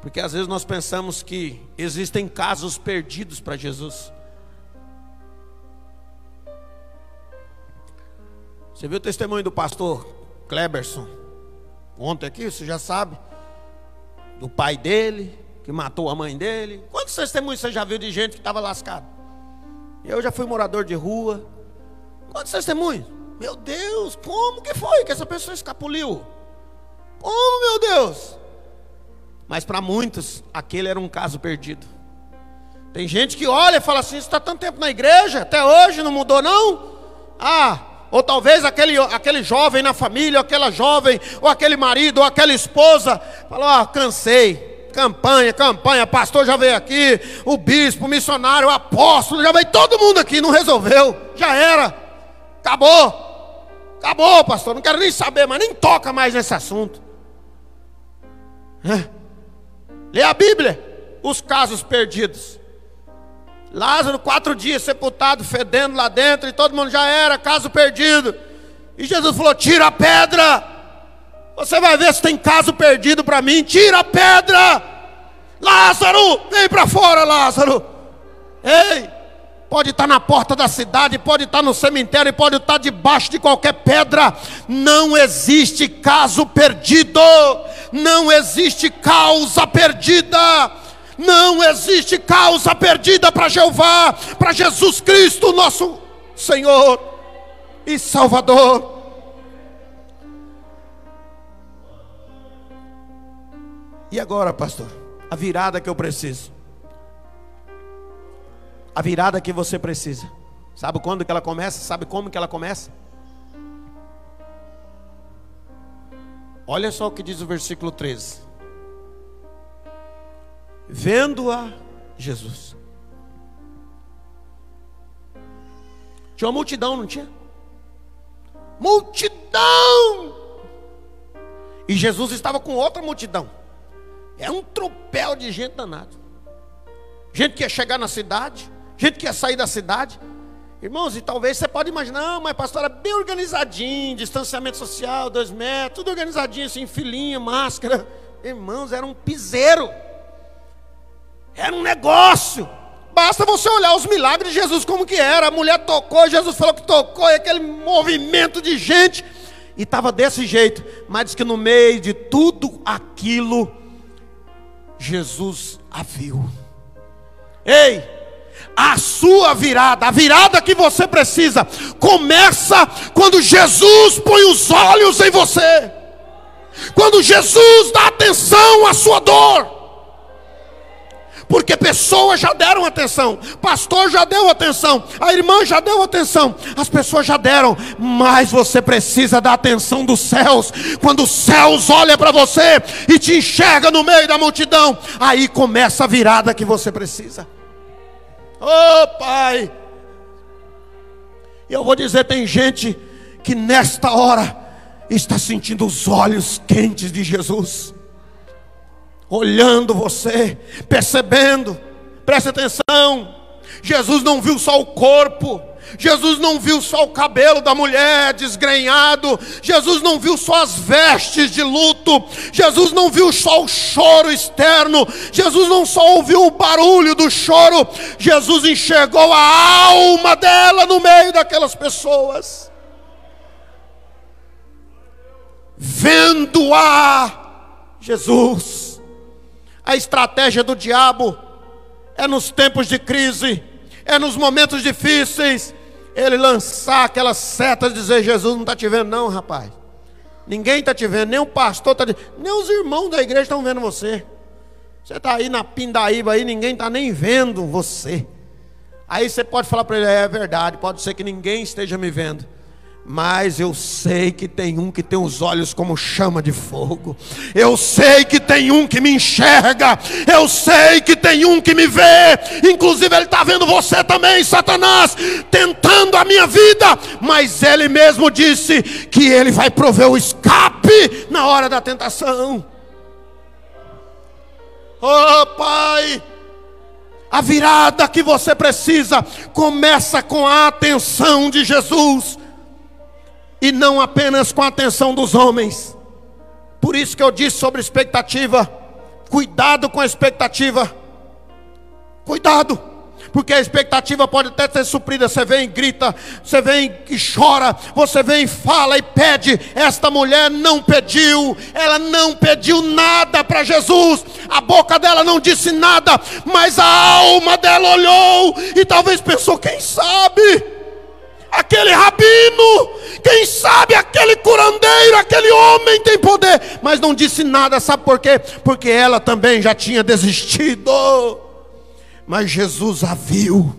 Porque às vezes nós pensamos que existem casos perdidos para Jesus. Você viu o testemunho do pastor Kleberson? Ontem aqui, você já sabe. Do pai dele, que matou a mãe dele. Quantos testemunhos você já viu de gente que estava lascado? Eu já fui morador de rua. Quantos testemunhos? Meu Deus, como que foi que essa pessoa escapuliu? Como, meu Deus? Mas para muitos, aquele era um caso perdido. Tem gente que olha e fala assim: está tanto tempo na igreja, até hoje não mudou, não? Ah, ou talvez aquele, aquele jovem na família, ou aquela jovem, ou aquele marido, ou aquela esposa, falou: ah, cansei, campanha, campanha, pastor já veio aqui, o bispo, o missionário, o apóstolo, já veio todo mundo aqui, não resolveu, já era, acabou. Acabou, pastor, não quero nem saber, mas nem toca mais nesse assunto. Lê a Bíblia, os casos perdidos. Lázaro, quatro dias sepultado, fedendo lá dentro, e todo mundo já era, caso perdido. E Jesus falou: tira a pedra. Você vai ver se tem caso perdido para mim. Tira a pedra. Lázaro, vem para fora, Lázaro. Ei, pode estar na porta da cidade, pode estar no cemitério, pode estar debaixo de qualquer pedra. Não existe caso perdido, não existe causa perdida. Não existe causa perdida para Jeová, para Jesus Cristo, nosso Senhor e Salvador. E agora, pastor, a virada que eu preciso a virada que você precisa. Sabe quando que ela começa? Sabe como que ela começa? Olha só o que diz o versículo 13. Vendo-a Jesus. Tinha uma multidão, não tinha? Multidão! E Jesus estava com outra multidão. É um tropel de gente danado. Gente que ia chegar na cidade, gente que ia sair da cidade. Irmãos, e talvez você pode imaginar, não, mas pastor, era bem organizadinho, distanciamento social, dois metros, tudo organizadinho, assim, filinha, máscara. Irmãos, era um piseiro. Era um negócio. Basta você olhar os milagres de Jesus como que era. A mulher tocou, Jesus falou que tocou, e aquele movimento de gente. E estava desse jeito. Mas diz que no meio de tudo aquilo, Jesus a viu. Ei, a sua virada, a virada que você precisa, começa quando Jesus põe os olhos em você. Quando Jesus dá atenção à sua dor porque pessoas já deram atenção, pastor já deu atenção, a irmã já deu atenção, as pessoas já deram, mas você precisa da atenção dos céus. Quando os céus olham para você e te enxerga no meio da multidão, aí começa a virada que você precisa. Oh, Pai. E eu vou dizer, tem gente que nesta hora está sentindo os olhos quentes de Jesus olhando você, percebendo, preste atenção. Jesus não viu só o corpo, Jesus não viu só o cabelo da mulher desgrenhado, Jesus não viu só as vestes de luto, Jesus não viu só o choro externo, Jesus não só ouviu o barulho do choro, Jesus enxergou a alma dela no meio daquelas pessoas. Vendo-a, Jesus a estratégia do diabo é nos tempos de crise, é nos momentos difíceis, ele lançar aquelas setas e dizer: Jesus não está te vendo, não, rapaz. Ninguém está te vendo, nem o pastor está nem os irmãos da igreja estão vendo você. Você está aí na pindaíba aí, ninguém está nem vendo você. Aí você pode falar para ele: é verdade, pode ser que ninguém esteja me vendo. Mas eu sei que tem um que tem os olhos como chama de fogo. Eu sei que tem um que me enxerga. Eu sei que tem um que me vê. Inclusive, ele está vendo você também, Satanás, tentando a minha vida. Mas ele mesmo disse que ele vai prover o escape na hora da tentação. Oh, Pai. A virada que você precisa começa com a atenção de Jesus e não apenas com a atenção dos homens. Por isso que eu disse sobre expectativa, cuidado com a expectativa. Cuidado, porque a expectativa pode até ser suprida. Você vem e grita, você vem e chora, você vem e fala e pede. Esta mulher não pediu, ela não pediu nada para Jesus, a boca dela não disse nada, mas a alma dela olhou e talvez pensou: quem sabe? Aquele rabino, quem sabe aquele curandeiro, aquele homem tem poder, mas não disse nada, sabe por quê? Porque ela também já tinha desistido, mas Jesus a viu.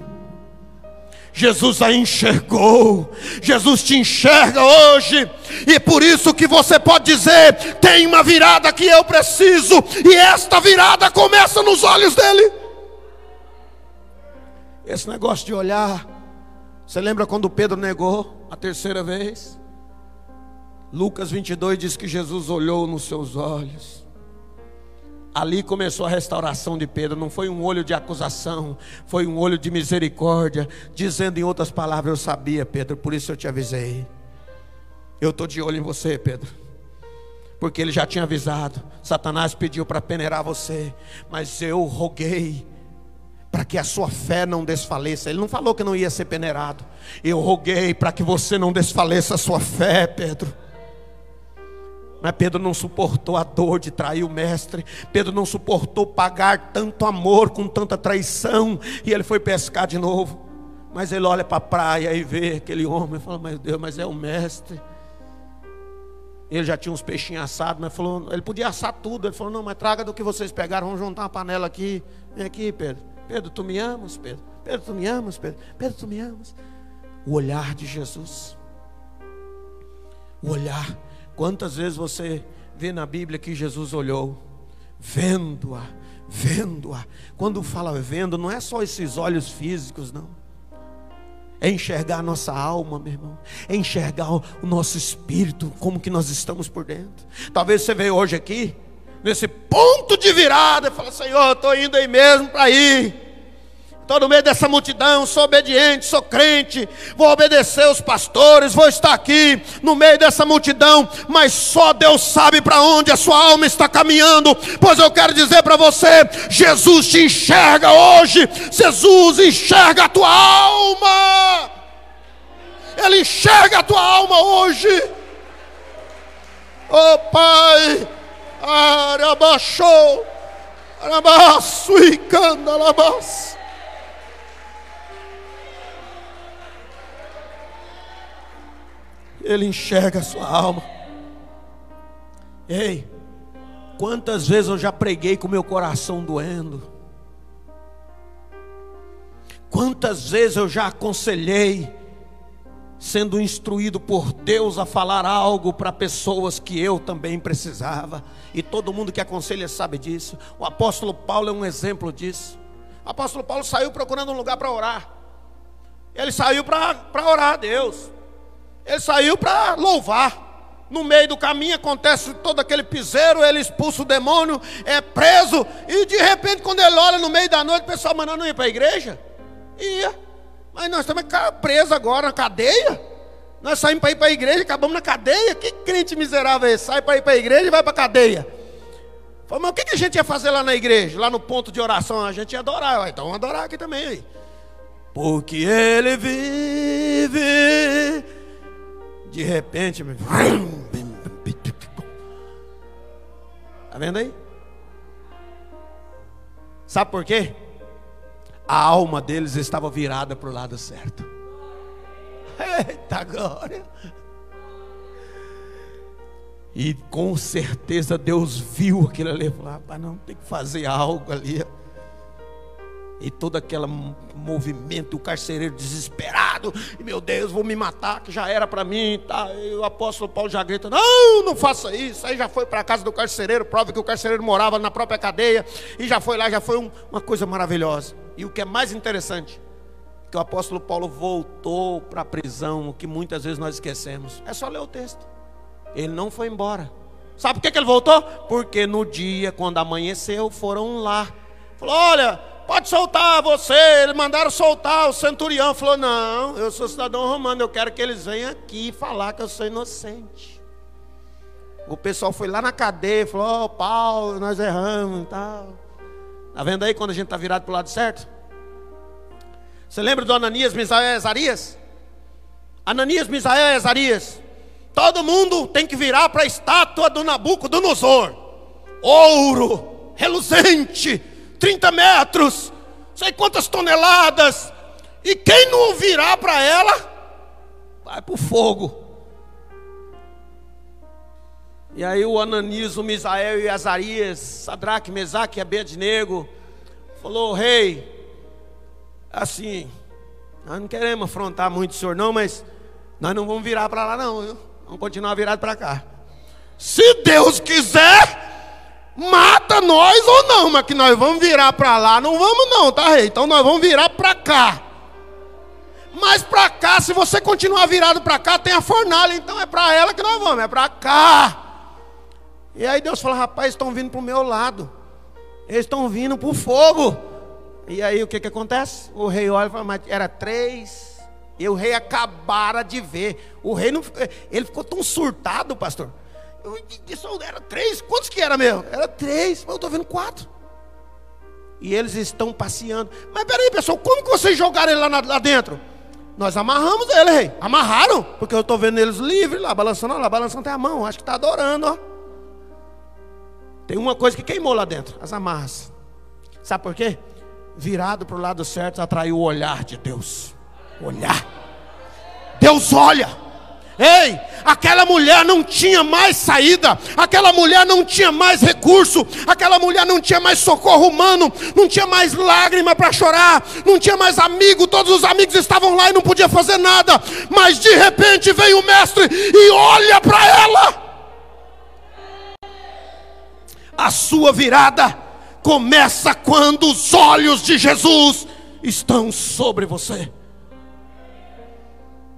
Jesus a enxergou, Jesus te enxerga hoje, e por isso que você pode dizer: tem uma virada que eu preciso, e esta virada começa nos olhos dele. Esse negócio de olhar você lembra quando Pedro negou a terceira vez? Lucas 22 diz que Jesus olhou nos seus olhos. Ali começou a restauração de Pedro. Não foi um olho de acusação, foi um olho de misericórdia, dizendo em outras palavras: Eu sabia, Pedro, por isso eu te avisei. Eu estou de olho em você, Pedro. Porque ele já tinha avisado. Satanás pediu para peneirar você, mas eu roguei para que a sua fé não desfaleça. Ele não falou que não ia ser peneirado. Eu roguei para que você não desfaleça a sua fé, Pedro. Mas Pedro não suportou a dor de trair o mestre. Pedro não suportou pagar tanto amor com tanta traição. E ele foi pescar de novo. Mas ele olha para a praia e vê aquele homem e fala: Meu Deus, mas é o mestre. Ele já tinha uns peixinhos assados, mas falou: Ele podia assar tudo. Ele falou: Não, mas traga do que vocês pegaram. Vamos juntar uma panela aqui. Vem aqui, Pedro. Pedro, tu me amas, Pedro? Pedro, tu me amas, Pedro? Pedro, tu me amas? O olhar de Jesus. O olhar. Quantas vezes você vê na Bíblia que Jesus olhou, vendo-a, vendo-a. Quando fala vendo, não é só esses olhos físicos, não. é enxergar a nossa alma, meu irmão, é enxergar o nosso espírito, como que nós estamos por dentro. Talvez você veio hoje aqui, nesse ponto de virada, fala: Senhor, estou indo aí mesmo para ir. Estou no meio dessa multidão, sou obediente, sou crente, vou obedecer os pastores, vou estar aqui no meio dessa multidão, mas só Deus sabe para onde a sua alma está caminhando. Pois eu quero dizer para você: Jesus te enxerga hoje, Jesus enxerga a tua alma, Ele enxerga a tua alma hoje. Oh Pai, arabaxou, arabaço e candalabas. Ele enxerga a sua alma. Ei, quantas vezes eu já preguei com meu coração doendo? Quantas vezes eu já aconselhei, sendo instruído por Deus a falar algo para pessoas que eu também precisava, e todo mundo que aconselha sabe disso. O apóstolo Paulo é um exemplo disso. O apóstolo Paulo saiu procurando um lugar para orar. Ele saiu para orar a Deus. Ele saiu para louvar. No meio do caminho acontece todo aquele piseiro, ele expulsa o demônio, é preso, e de repente, quando ele olha no meio da noite, o pessoal mandando ir para a igreja? Ia. Mas nós estamos presos agora na cadeia. Nós saímos para ir para a igreja, acabamos na cadeia. Que crente miserável é esse? Sai para ir para a igreja e vai para a cadeia. Falei, mas o que a gente ia fazer lá na igreja? Lá no ponto de oração, a gente ia adorar. Então vamos adorar aqui também. Aí. Porque ele vive de repente, está vendo aí? Sabe por quê? A alma deles estava virada para o lado certo. Eita glória! E com certeza Deus viu aquilo ali e falou: rapaz, não tem que fazer algo ali e todo aquele movimento, o carcereiro desesperado, e meu Deus, vou me matar, que já era para mim, tá? E o apóstolo Paulo já grita: Não, não faça isso. Aí já foi para a casa do carcereiro, prova que o carcereiro morava na própria cadeia, e já foi lá, já foi um, uma coisa maravilhosa. E o que é mais interessante, que o apóstolo Paulo voltou para a prisão, o que muitas vezes nós esquecemos. É só ler o texto. Ele não foi embora. Sabe por que, ele voltou? Porque no dia, quando amanheceu, foram lá. Falou: Olha, pode soltar você. Eles mandaram soltar. O centurião falou: Não, eu sou cidadão romano, eu quero que eles venham aqui falar que eu sou inocente. O pessoal foi lá na cadeia, falou: oh, Paulo, nós erramos e tal. Está vendo aí quando a gente está virado para o lado certo? Você lembra do Ananias, Misael e Azarias? Ananias, Misael e Azarias. Todo mundo tem que virar para a estátua do Nabucodonosor. Ouro, reluzente, 30 metros, sei quantas toneladas. E quem não virar para ela, vai para o fogo. E aí o Ananias, o Misael e Azarias, Sadraque, Mesaque e Abednego, falou, rei, assim, nós não queremos afrontar muito o senhor não, mas nós não vamos virar para lá não, viu? vamos continuar virado para cá. Se Deus quiser, mata nós ou não, mas que nós vamos virar para lá, não vamos não, tá rei? Então nós vamos virar para cá. Mas para cá, se você continuar virado para cá, tem a fornalha, então é para ela que nós vamos, é para cá. E aí Deus fala, rapaz, estão vindo para o meu lado. Eles estão vindo para o fogo. E aí o que, que acontece? O rei olha e fala, mas era três. E o rei acabara de ver. O rei não, ele ficou tão surtado, pastor eu, era três, quantos que era mesmo? Era três, mas eu estou vendo quatro. E eles estão passeando. Mas peraí, pessoal, como que vocês jogaram ele lá, lá dentro? Nós amarramos ele, rei. Amarraram, porque eu estou vendo eles livres lá, balançando, lá, balançando até a mão. Acho que está adorando, ó. Tem uma coisa que queimou lá dentro, as amarras. Sabe por quê? Virado para o lado certo, atraiu o olhar de Deus. Olhar. Deus olha. Ei, aquela mulher não tinha mais saída, aquela mulher não tinha mais recurso, aquela mulher não tinha mais socorro humano, não tinha mais lágrima para chorar, não tinha mais amigo, todos os amigos estavam lá e não podia fazer nada, mas de repente veio o mestre e olha para ela. A sua virada começa quando os olhos de Jesus estão sobre você.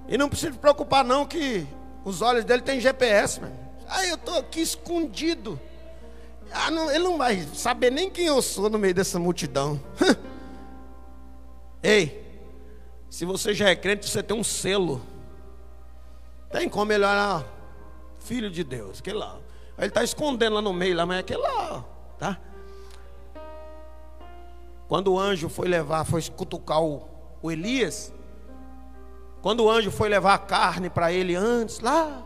E não precisa se preocupar não que os olhos dele têm GPS, mano. Ah, eu estou aqui escondido. Ah, não, ele não vai saber nem quem eu sou no meio dessa multidão. Ei, se você já é crente, você tem um selo. Tem como ele olhar, filho de Deus, aquele lá. Ele está escondendo lá no meio, lá, mas é aquele lá, tá? Quando o anjo foi levar, foi cutucar o, o Elias, quando o anjo foi levar a carne para ele antes, lá,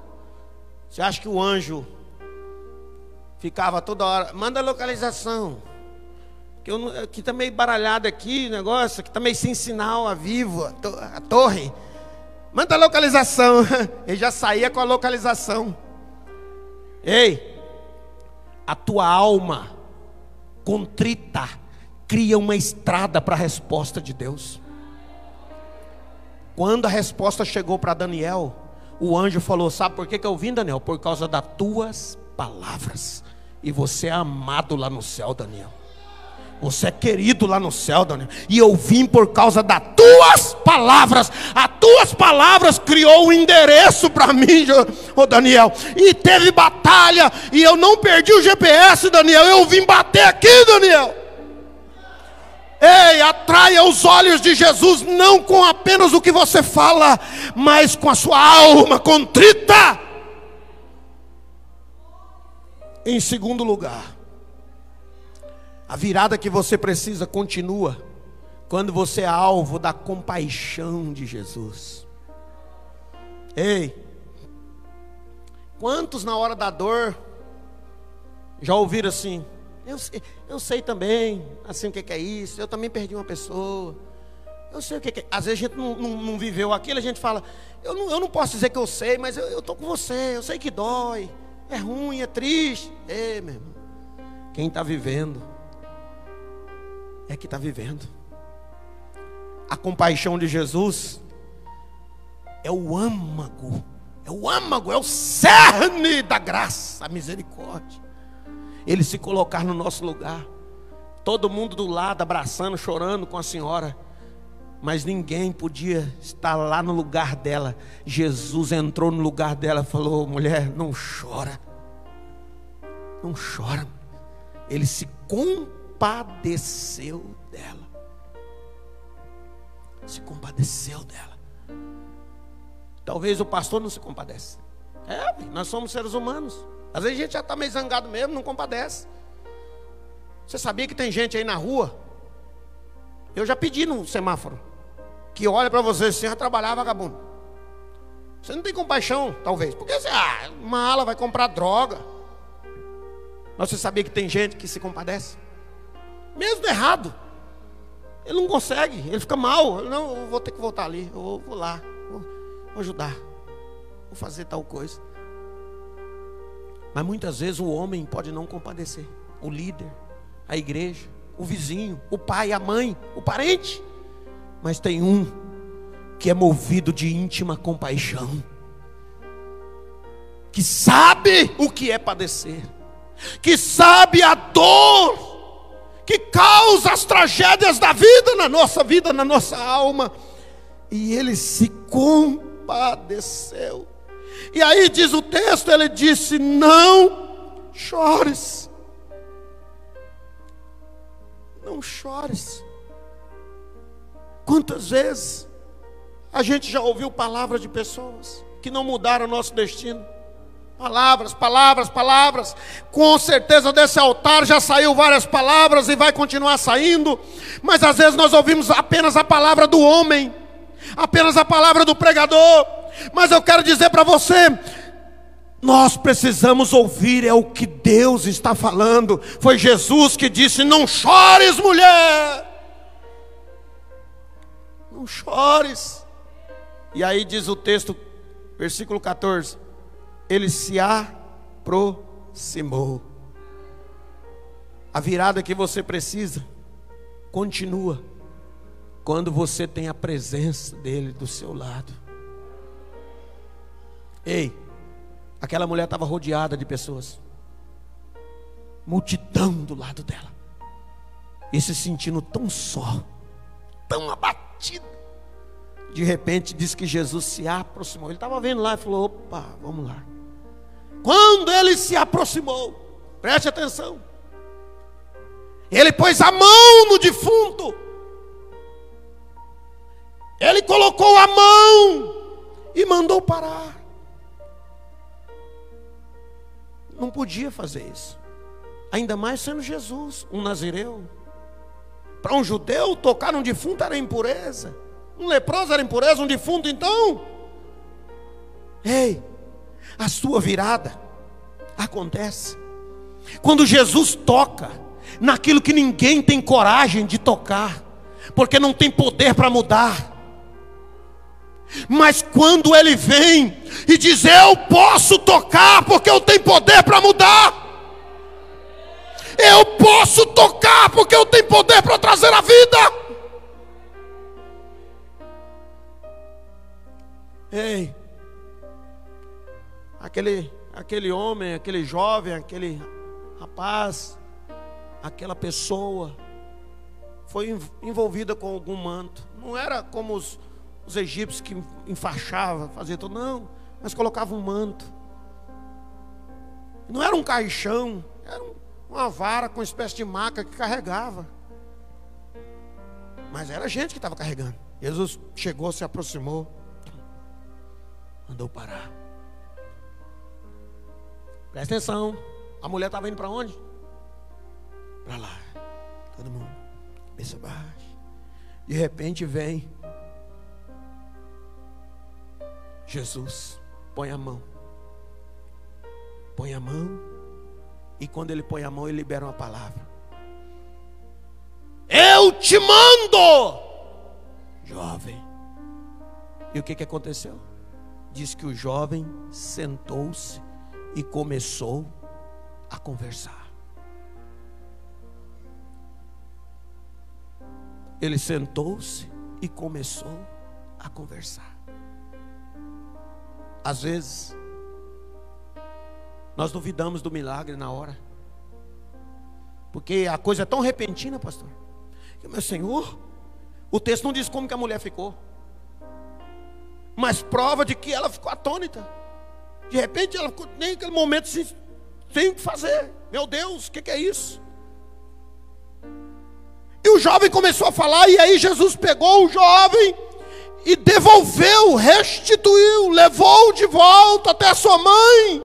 você acha que o anjo ficava toda hora, manda a localização. Que, eu, que tá meio baralhado aqui o negócio, que tá meio sem sinal a vivo, a, to, a torre. Manda a localização. Ele já saía com a localização. Ei, a tua alma contrita cria uma estrada para a resposta de Deus. Quando a resposta chegou para Daniel, o anjo falou: Sabe por que, que eu vim, Daniel? Por causa das tuas palavras. E você é amado lá no céu, Daniel. Você é querido lá no céu, Daniel. E eu vim por causa das tuas palavras. As tuas palavras criou um endereço para mim, Daniel. E teve batalha. E eu não perdi o GPS, Daniel. Eu vim bater aqui, Daniel. Ei, atraia os olhos de Jesus, não com apenas o que você fala, mas com a sua alma contrita. Em segundo lugar, a virada que você precisa continua quando você é alvo da compaixão de Jesus. Ei, quantos na hora da dor já ouviram assim? Eu, eu sei também, assim, o que é isso. Eu também perdi uma pessoa. Eu sei o que é. Às vezes a gente não, não, não viveu aquilo, a gente fala, eu não, eu não posso dizer que eu sei, mas eu estou com você, eu sei que dói, é ruim, é triste. Ei, meu irmão, quem está vivendo é que está vivendo. A compaixão de Jesus é o âmago, é o âmago, é o cerne da graça, a misericórdia. Ele se colocar no nosso lugar, todo mundo do lado abraçando, chorando com a senhora, mas ninguém podia estar lá no lugar dela. Jesus entrou no lugar dela e falou: mulher, não chora, não chora. Ele se compadeceu dela. Se compadeceu dela. Talvez o pastor não se compadece. É, nós somos seres humanos. Às vezes a gente já está meio zangado mesmo, não compadece. Você sabia que tem gente aí na rua? Eu já pedi no semáforo. Que olha para você assim, vai trabalhar vagabundo. Você não tem compaixão, talvez. Porque você, ah, uma ala vai comprar droga. Mas você sabia que tem gente que se compadece? mesmo errado. Ele não consegue, ele fica mal. Não, eu vou ter que voltar ali, eu vou, lá, vou ajudar, vou fazer tal coisa. Mas muitas vezes o homem pode não compadecer. O líder, a igreja, o vizinho, o pai, a mãe, o parente. Mas tem um que é movido de íntima compaixão, que sabe o que é padecer, que sabe a dor que causa as tragédias da vida na nossa vida, na nossa alma. E ele se compadeceu. E aí diz o texto, ele disse: "Não chores. Não chores." Quantas vezes a gente já ouviu palavras de pessoas que não mudaram o nosso destino? Palavras, palavras, palavras. Com certeza desse altar já saiu várias palavras e vai continuar saindo. Mas às vezes nós ouvimos apenas a palavra do homem, apenas a palavra do pregador. Mas eu quero dizer para você, nós precisamos ouvir é o que Deus está falando. Foi Jesus que disse: "Não chores, mulher. Não chores". E aí diz o texto, versículo 14: ele se aproximou. A virada que você precisa continua quando você tem a presença dele do seu lado. Ei, aquela mulher estava rodeada de pessoas, multidão do lado dela, e se sentindo tão só, tão abatida, De repente diz que Jesus se aproximou. Ele estava vendo lá e falou: opa, vamos lá. Quando ele se aproximou, preste atenção. Ele pôs a mão no defunto. Ele colocou a mão e mandou parar. Não podia fazer isso. Ainda mais sendo Jesus, um nazireu. Para um judeu, tocar um defunto era impureza. Um leproso era impureza, um defunto então. Ei, a sua virada acontece quando Jesus toca naquilo que ninguém tem coragem de tocar, porque não tem poder para mudar. Mas quando ele vem e diz: Eu posso tocar, porque eu tenho poder para mudar. Eu posso tocar, porque eu tenho poder para trazer a vida. Ei, aquele, aquele homem, aquele jovem, aquele rapaz, aquela pessoa foi envolvida com algum manto. Não era como os, os egípcios que enfaixava, fazia tudo, não, mas colocava um manto. Não era um caixão, era uma vara com uma espécie de maca que carregava. Mas era gente que estava carregando. Jesus chegou, se aproximou, mandou parar. Presta atenção. A mulher estava indo para onde? Para lá. Todo mundo. Cabeça baixa. De repente vem Jesus põe a mão. Põe a mão. E quando ele põe a mão, ele libera uma palavra. Eu te mando, jovem. E o que, que aconteceu? Diz que o jovem sentou-se e começou a conversar. Ele sentou-se e começou a conversar. Às vezes, nós duvidamos do milagre na hora. Porque a coisa é tão repentina, pastor. Que, meu Senhor, o texto não diz como que a mulher ficou. Mas prova de que ela ficou atônita. De repente ela ficou nem aquele momento sem, sem o que fazer. Meu Deus, o que, que é isso? E o jovem começou a falar, e aí Jesus pegou o jovem e devolveu, restituiu, levou de volta até a sua mãe.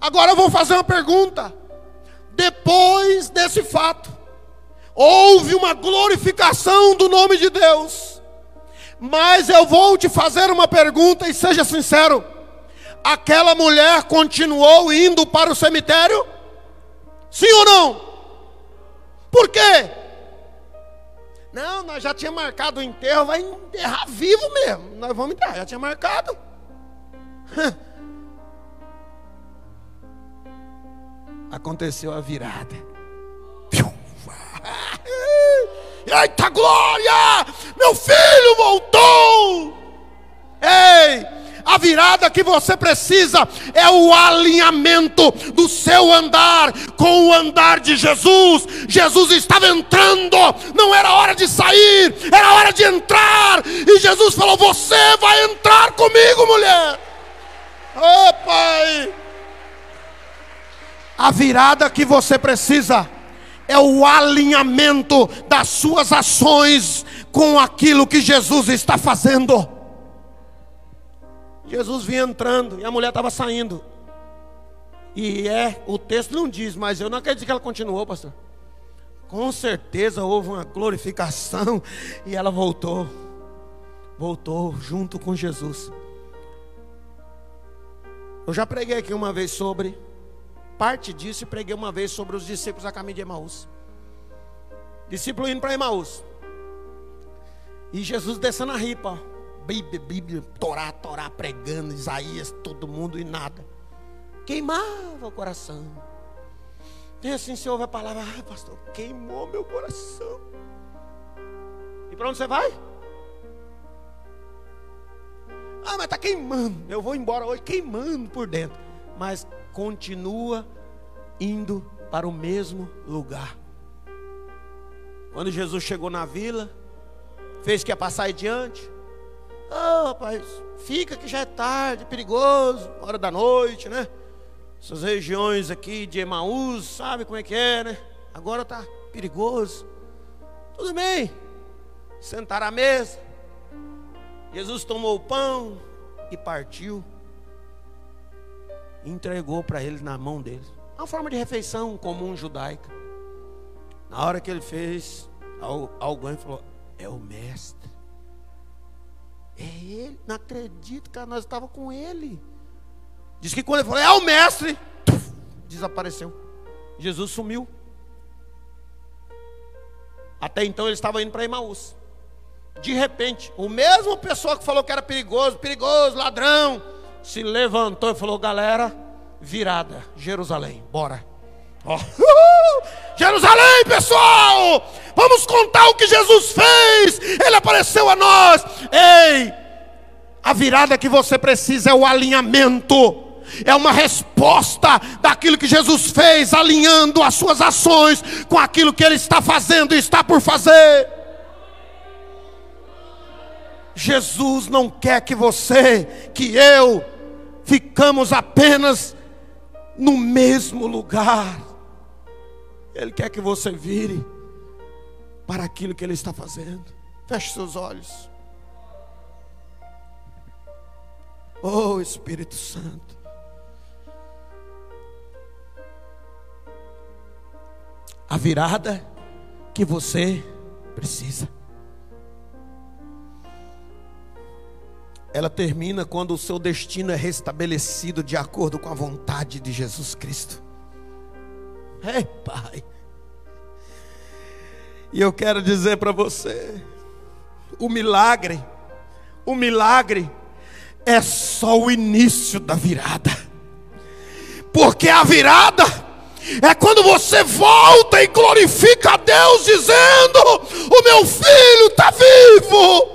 Agora eu vou fazer uma pergunta. Depois desse fato, houve uma glorificação do nome de Deus. Mas eu vou te fazer uma pergunta e seja sincero: aquela mulher continuou indo para o cemitério? Sim ou não? Por quê? Não, nós já tinha marcado o enterro, vai enterrar vivo mesmo. Nós vamos enterrar, já tinha marcado. Aconteceu a virada. Eita glória! Meu filho voltou! Ei! A virada que você precisa é o alinhamento do seu andar com o andar de Jesus. Jesus estava entrando, não era hora de sair, era hora de entrar. E Jesus falou: Você vai entrar comigo, mulher. Oh, Pai. A virada que você precisa é o alinhamento das suas ações com aquilo que Jesus está fazendo. Jesus vinha entrando e a mulher estava saindo. E é, o texto não diz, mas eu não acredito que ela continuou, pastor. Com certeza houve uma glorificação e ela voltou. Voltou junto com Jesus. Eu já preguei aqui uma vez sobre parte disso e preguei uma vez sobre os discípulos a caminho de Emaús. Discípulo indo para Emaús. E Jesus descendo a ripa. Bíblia, Bíblia, Torá, Torá, pregando, Isaías, todo mundo e nada. Queimava o coração. E assim se ouve a palavra, ah, pastor, queimou meu coração. E para onde você vai? Ah, mas está queimando. Eu vou embora hoje queimando por dentro. Mas continua indo para o mesmo lugar. Quando Jesus chegou na vila, fez que ia passar adiante. Ah, oh, rapaz, fica que já é tarde, perigoso, hora da noite, né? Essas regiões aqui de Emaús, sabe como é que é, né? Agora tá perigoso. Tudo bem. Sentaram à mesa. Jesus tomou o pão e partiu. Entregou para eles na mão deles. É uma forma de refeição comum judaica. Na hora que ele fez, alguém falou: É o mestre. É ele. Não acredito, que nós estávamos com ele. Diz que quando ele falou, é o mestre, desapareceu. Jesus sumiu. Até então ele estava indo para Emaús. De repente, o mesmo pessoa que falou que era perigoso, perigoso, ladrão, se levantou e falou: galera, virada, Jerusalém, bora. Oh. Jerusalém, pessoal, vamos contar o que Jesus fez. Ele apareceu a nós. Ei, a virada que você precisa é o alinhamento é uma resposta daquilo que Jesus fez, alinhando as suas ações com aquilo que Ele está fazendo e está por fazer. Jesus não quer que você, que eu, ficamos apenas no mesmo lugar. Ele quer que você vire para aquilo que Ele está fazendo. Feche seus olhos. Oh Espírito Santo. a virada que você precisa. Ela termina quando o seu destino é restabelecido de acordo com a vontade de Jesus Cristo. É, Pai. E eu quero dizer para você: o milagre, o milagre é só o início da virada. Porque a virada é quando você volta e glorifica a Deus, dizendo: O meu filho está vivo,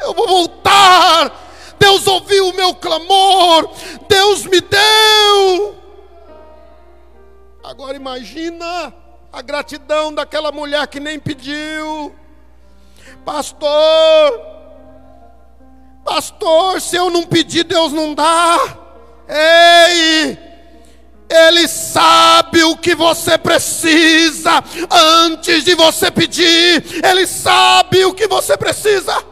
eu vou voltar. Deus ouviu o meu clamor, Deus me deu. Agora imagina a gratidão daquela mulher que nem pediu, pastor. Pastor, se eu não pedir, Deus não dá. Ei, ele sabe o que você precisa antes de você pedir. Ele sabe o que você precisa.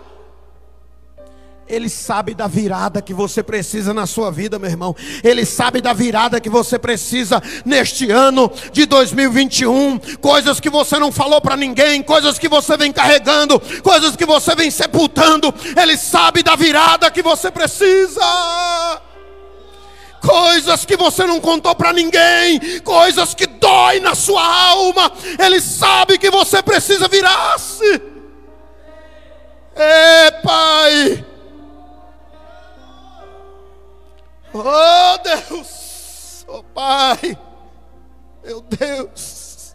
Ele sabe da virada que você precisa na sua vida, meu irmão. Ele sabe da virada que você precisa neste ano de 2021. Coisas que você não falou para ninguém, coisas que você vem carregando, coisas que você vem sepultando. Ele sabe da virada que você precisa coisas que você não contou para ninguém, coisas que dói na sua alma. Ele sabe que você precisa virar-se. É, Pai. Oh, Deus. Oh, Pai. Meu Deus.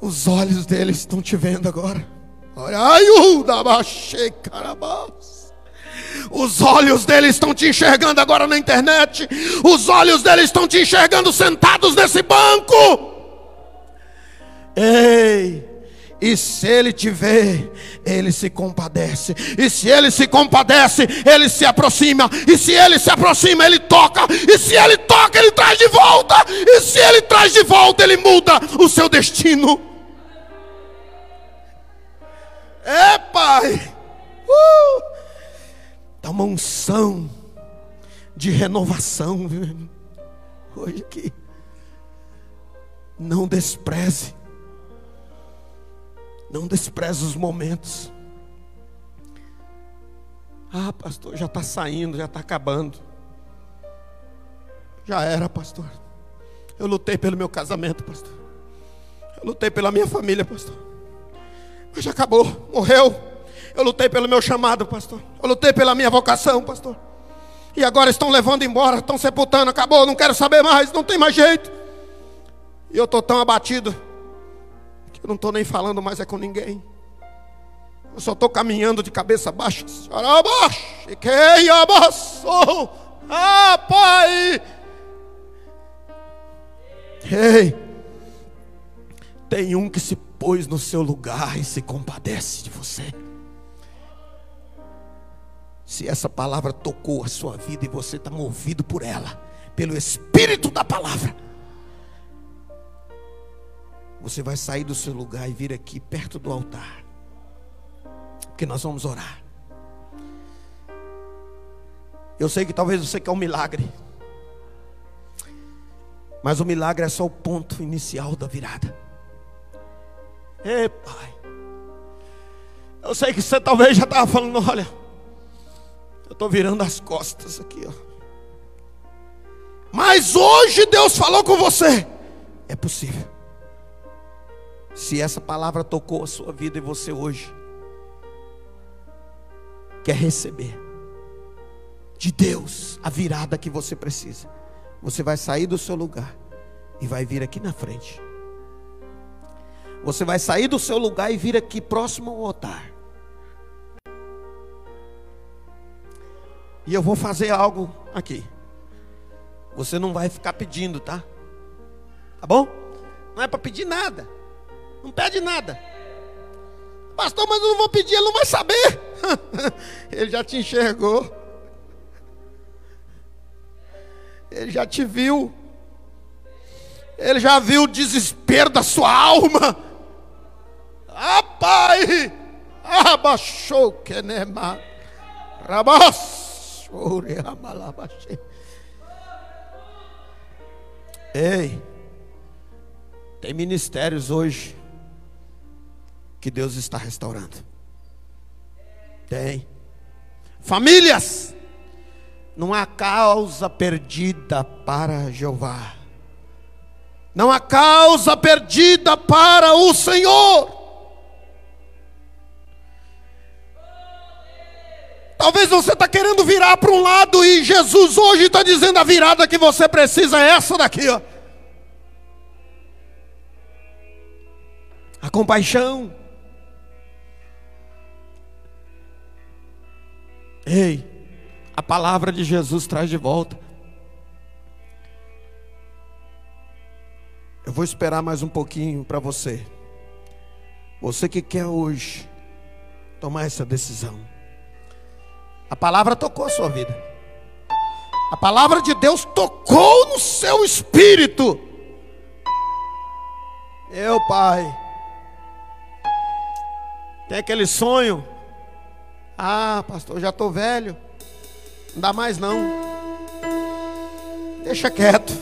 Os olhos deles estão te vendo agora. Os olhos deles estão te enxergando agora na internet. Os olhos deles estão te enxergando sentados nesse banco. Ei, e se ele te vê, ele se compadece. E se ele se compadece, ele se aproxima. E se ele se aproxima, ele toca. E se ele toca, ele traz de volta. E se ele traz de volta, ele muda o seu destino. É, Pai. Uh! Dá uma unção de renovação, viu? Hoje aqui. Não despreze. Não despreze os momentos. Ah, pastor, já está saindo, já está acabando. Já era, pastor. Eu lutei pelo meu casamento, pastor. Eu lutei pela minha família, pastor. Mas já acabou, morreu. Eu lutei pelo meu chamado, pastor. Eu lutei pela minha vocação, pastor. E agora estão levando embora, estão sepultando, acabou, não quero saber mais, não tem mais jeito. E eu estou tão abatido eu não estou nem falando mais é com ninguém. Eu só estou caminhando de cabeça baixa. Ah, Pai! Ei! Tem um que se pôs no seu lugar e se compadece de você. Se essa palavra tocou a sua vida e você está movido por ela, pelo Espírito da palavra, você vai sair do seu lugar e vir aqui perto do altar, porque nós vamos orar. Eu sei que talvez você quer um milagre, mas o milagre é só o ponto inicial da virada. Ei, Pai, eu sei que você talvez já estava falando, olha. Eu estou virando as costas aqui, ó. Mas hoje Deus falou com você. É possível. Se essa palavra tocou a sua vida e você hoje quer receber de Deus a virada que você precisa, você vai sair do seu lugar e vai vir aqui na frente. Você vai sair do seu lugar e vir aqui próximo ao altar. E eu vou fazer algo aqui. Você não vai ficar pedindo, tá? Tá bom? Não é para pedir nada. Não pede nada. Pastor, mas eu não vou pedir, ele não vai saber. ele já te enxergou. Ele já te viu. Ele já viu o desespero da sua alma. Ah, pai! Abaixou que nema. Ei, tem ministérios hoje que Deus está restaurando. Tem. Famílias, não há causa perdida para Jeová. Não há causa perdida para o Senhor. Talvez você está querendo virar para um lado e Jesus hoje está dizendo a virada que você precisa é essa daqui, ó. A compaixão. Ei, a palavra de Jesus traz de volta. Eu vou esperar mais um pouquinho para você. Você que quer hoje tomar essa decisão. A palavra tocou a sua vida. A palavra de Deus tocou no seu espírito. Meu pai. Tem aquele sonho. Ah, pastor, já estou velho. Não dá mais não. Deixa quieto.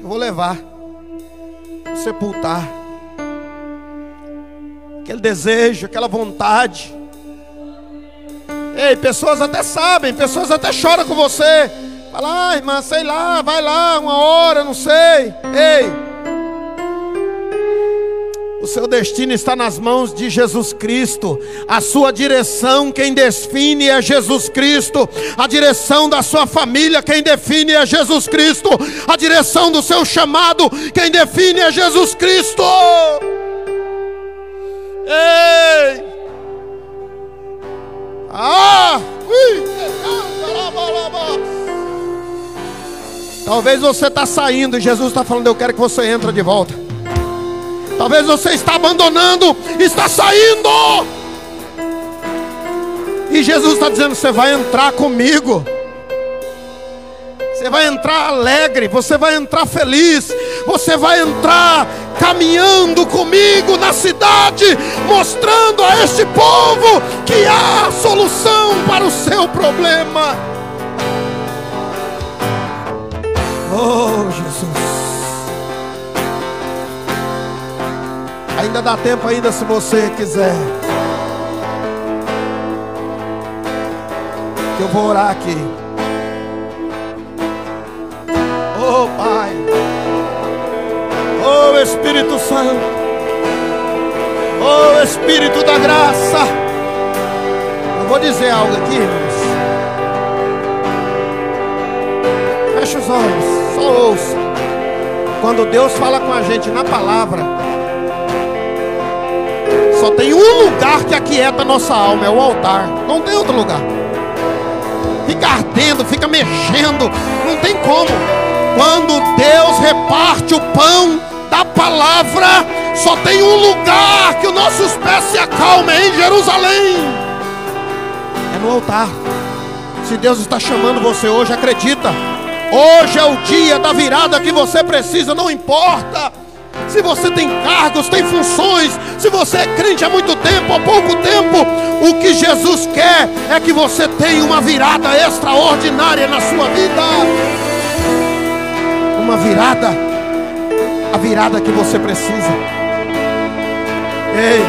Eu vou levar. Vou sepultar. Aquele desejo, aquela vontade Ei, pessoas até sabem, pessoas até choram com você. Fala, ah, irmã, sei lá, vai lá, uma hora, não sei. Ei, o seu destino está nas mãos de Jesus Cristo. A sua direção, quem define é Jesus Cristo. A direção da sua família, quem define é Jesus Cristo. A direção do seu chamado, quem define é Jesus Cristo. Ei! Ah! Talvez você está saindo e Jesus está falando, eu quero que você entre de volta. Talvez você está abandonando, está saindo. E Jesus está dizendo, você vai entrar comigo. Você vai entrar alegre, você vai entrar feliz, você vai entrar caminhando comigo na cidade, mostrando a este povo que há solução para o seu problema. Oh, Jesus. Ainda dá tempo ainda se você quiser. Que eu vou orar aqui. Oh, Pai. Oh Espírito Santo, oh Espírito da graça. Eu vou dizer algo aqui, irmãos. Feche os olhos, só ouça. Quando Deus fala com a gente na palavra, só tem um lugar que aquieta a nossa alma, é o altar. Não tem outro lugar. Fica ardendo, fica mexendo, não tem como. Quando Deus reparte o pão da palavra, Só tem um lugar que os nossos pés se acalmem em Jerusalém. É no altar. Se Deus está chamando você hoje, acredita. Hoje é o dia da virada que você precisa, não importa se você tem cargos, tem funções, se você é crente há muito tempo, há pouco tempo, o que Jesus quer é que você tenha uma virada extraordinária na sua vida. Uma virada, a virada que você precisa. Ei,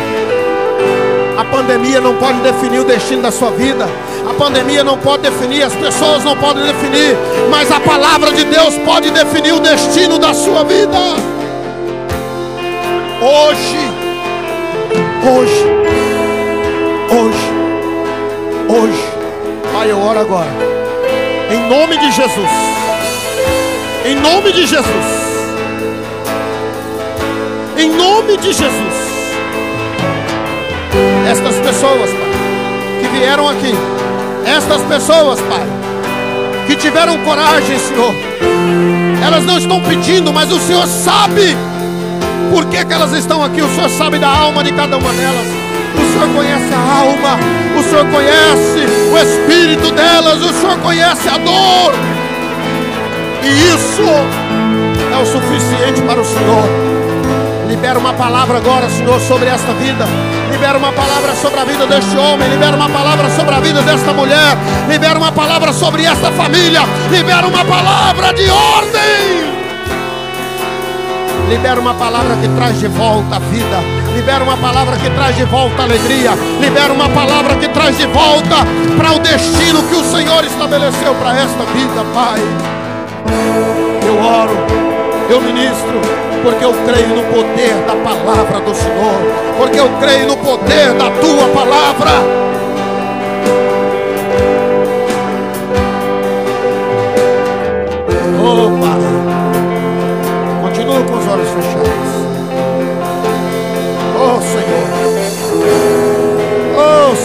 a pandemia não pode definir o destino da sua vida. A pandemia não pode definir, as pessoas não podem definir, mas a palavra de Deus pode definir o destino da sua vida. Hoje, hoje, hoje, hoje, Pai, eu oro agora, em nome de Jesus, em nome de Jesus, em nome de Jesus, estas pessoas, Pai, que vieram aqui, estas pessoas, Pai, que tiveram coragem, Senhor, elas não estão pedindo, mas o Senhor sabe por que, que elas estão aqui? O Senhor sabe da alma de cada uma delas. O Senhor conhece a alma. O Senhor conhece o espírito delas. O Senhor conhece a dor. E isso é o suficiente para o Senhor. Libera uma palavra agora, Senhor, sobre esta vida. Libera uma palavra sobre a vida deste homem. Libera uma palavra sobre a vida desta mulher. Libera uma palavra sobre esta família. Libera uma palavra de ordem. Libera uma palavra que traz de volta a vida. Libera uma palavra que traz de volta a alegria. Libera uma palavra que traz de volta para o destino que o Senhor estabeleceu para esta vida, Pai. Eu oro, eu ministro, porque eu creio no poder da palavra do Senhor. Porque eu creio no poder da tua palavra.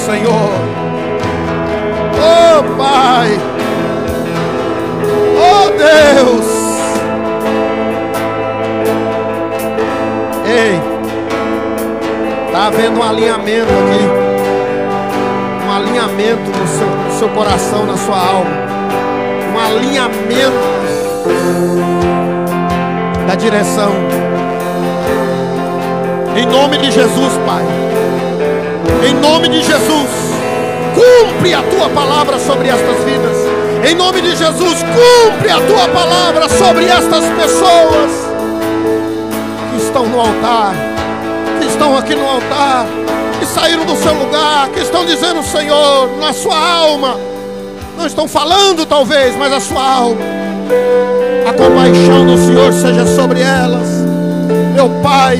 Senhor. Oh Pai. Oh Deus. Ei, está havendo um alinhamento aqui. Um alinhamento no seu, no seu coração, na sua alma. Um alinhamento da direção. Em nome de Jesus, Pai. Em nome de Jesus, cumpre a tua palavra sobre estas vidas. Em nome de Jesus, cumpre a tua palavra sobre estas pessoas que estão no altar, que estão aqui no altar, que saíram do seu lugar, que estão dizendo, Senhor, na sua alma, não estão falando talvez, mas a sua alma, a compaixão do Senhor seja sobre elas, meu Pai,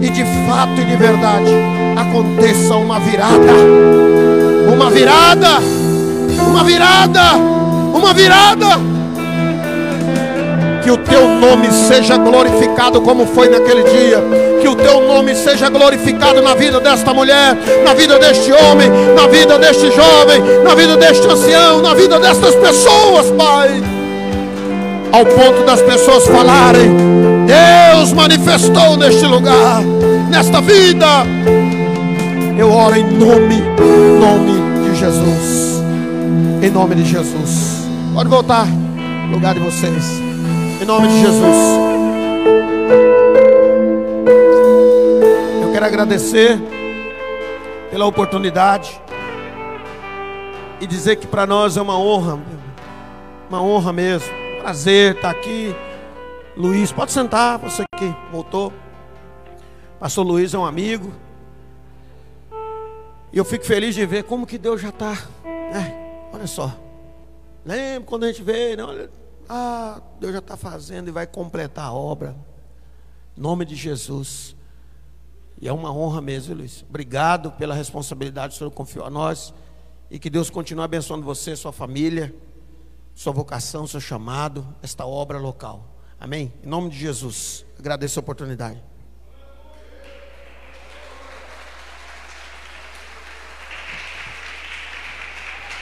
e de fato e de verdade aconteça uma virada. Uma virada. Uma virada. Uma virada. Que o teu nome seja glorificado como foi naquele dia. Que o teu nome seja glorificado na vida desta mulher, na vida deste homem, na vida deste jovem, na vida deste ancião, na vida destas pessoas, Pai. Ao ponto das pessoas falarem: Deus manifestou neste lugar, nesta vida. Eu oro em nome, nome de Jesus. Em nome de Jesus. Pode voltar no lugar de vocês. Em nome de Jesus. Eu quero agradecer pela oportunidade e dizer que para nós é uma honra, uma honra mesmo. Prazer estar aqui. Luiz, pode sentar, você que voltou. Pastor Luiz é um amigo. E eu fico feliz de ver como que Deus já está. É, olha só. Lembra quando a gente vê, né? Olha, ah, Deus já está fazendo e vai completar a obra. Em nome de Jesus. E é uma honra mesmo, Luiz. Obrigado pela responsabilidade que o Senhor confiou a nós. E que Deus continue abençoando você, sua família, sua vocação, seu chamado, esta obra local. Amém? Em nome de Jesus. Agradeço a oportunidade.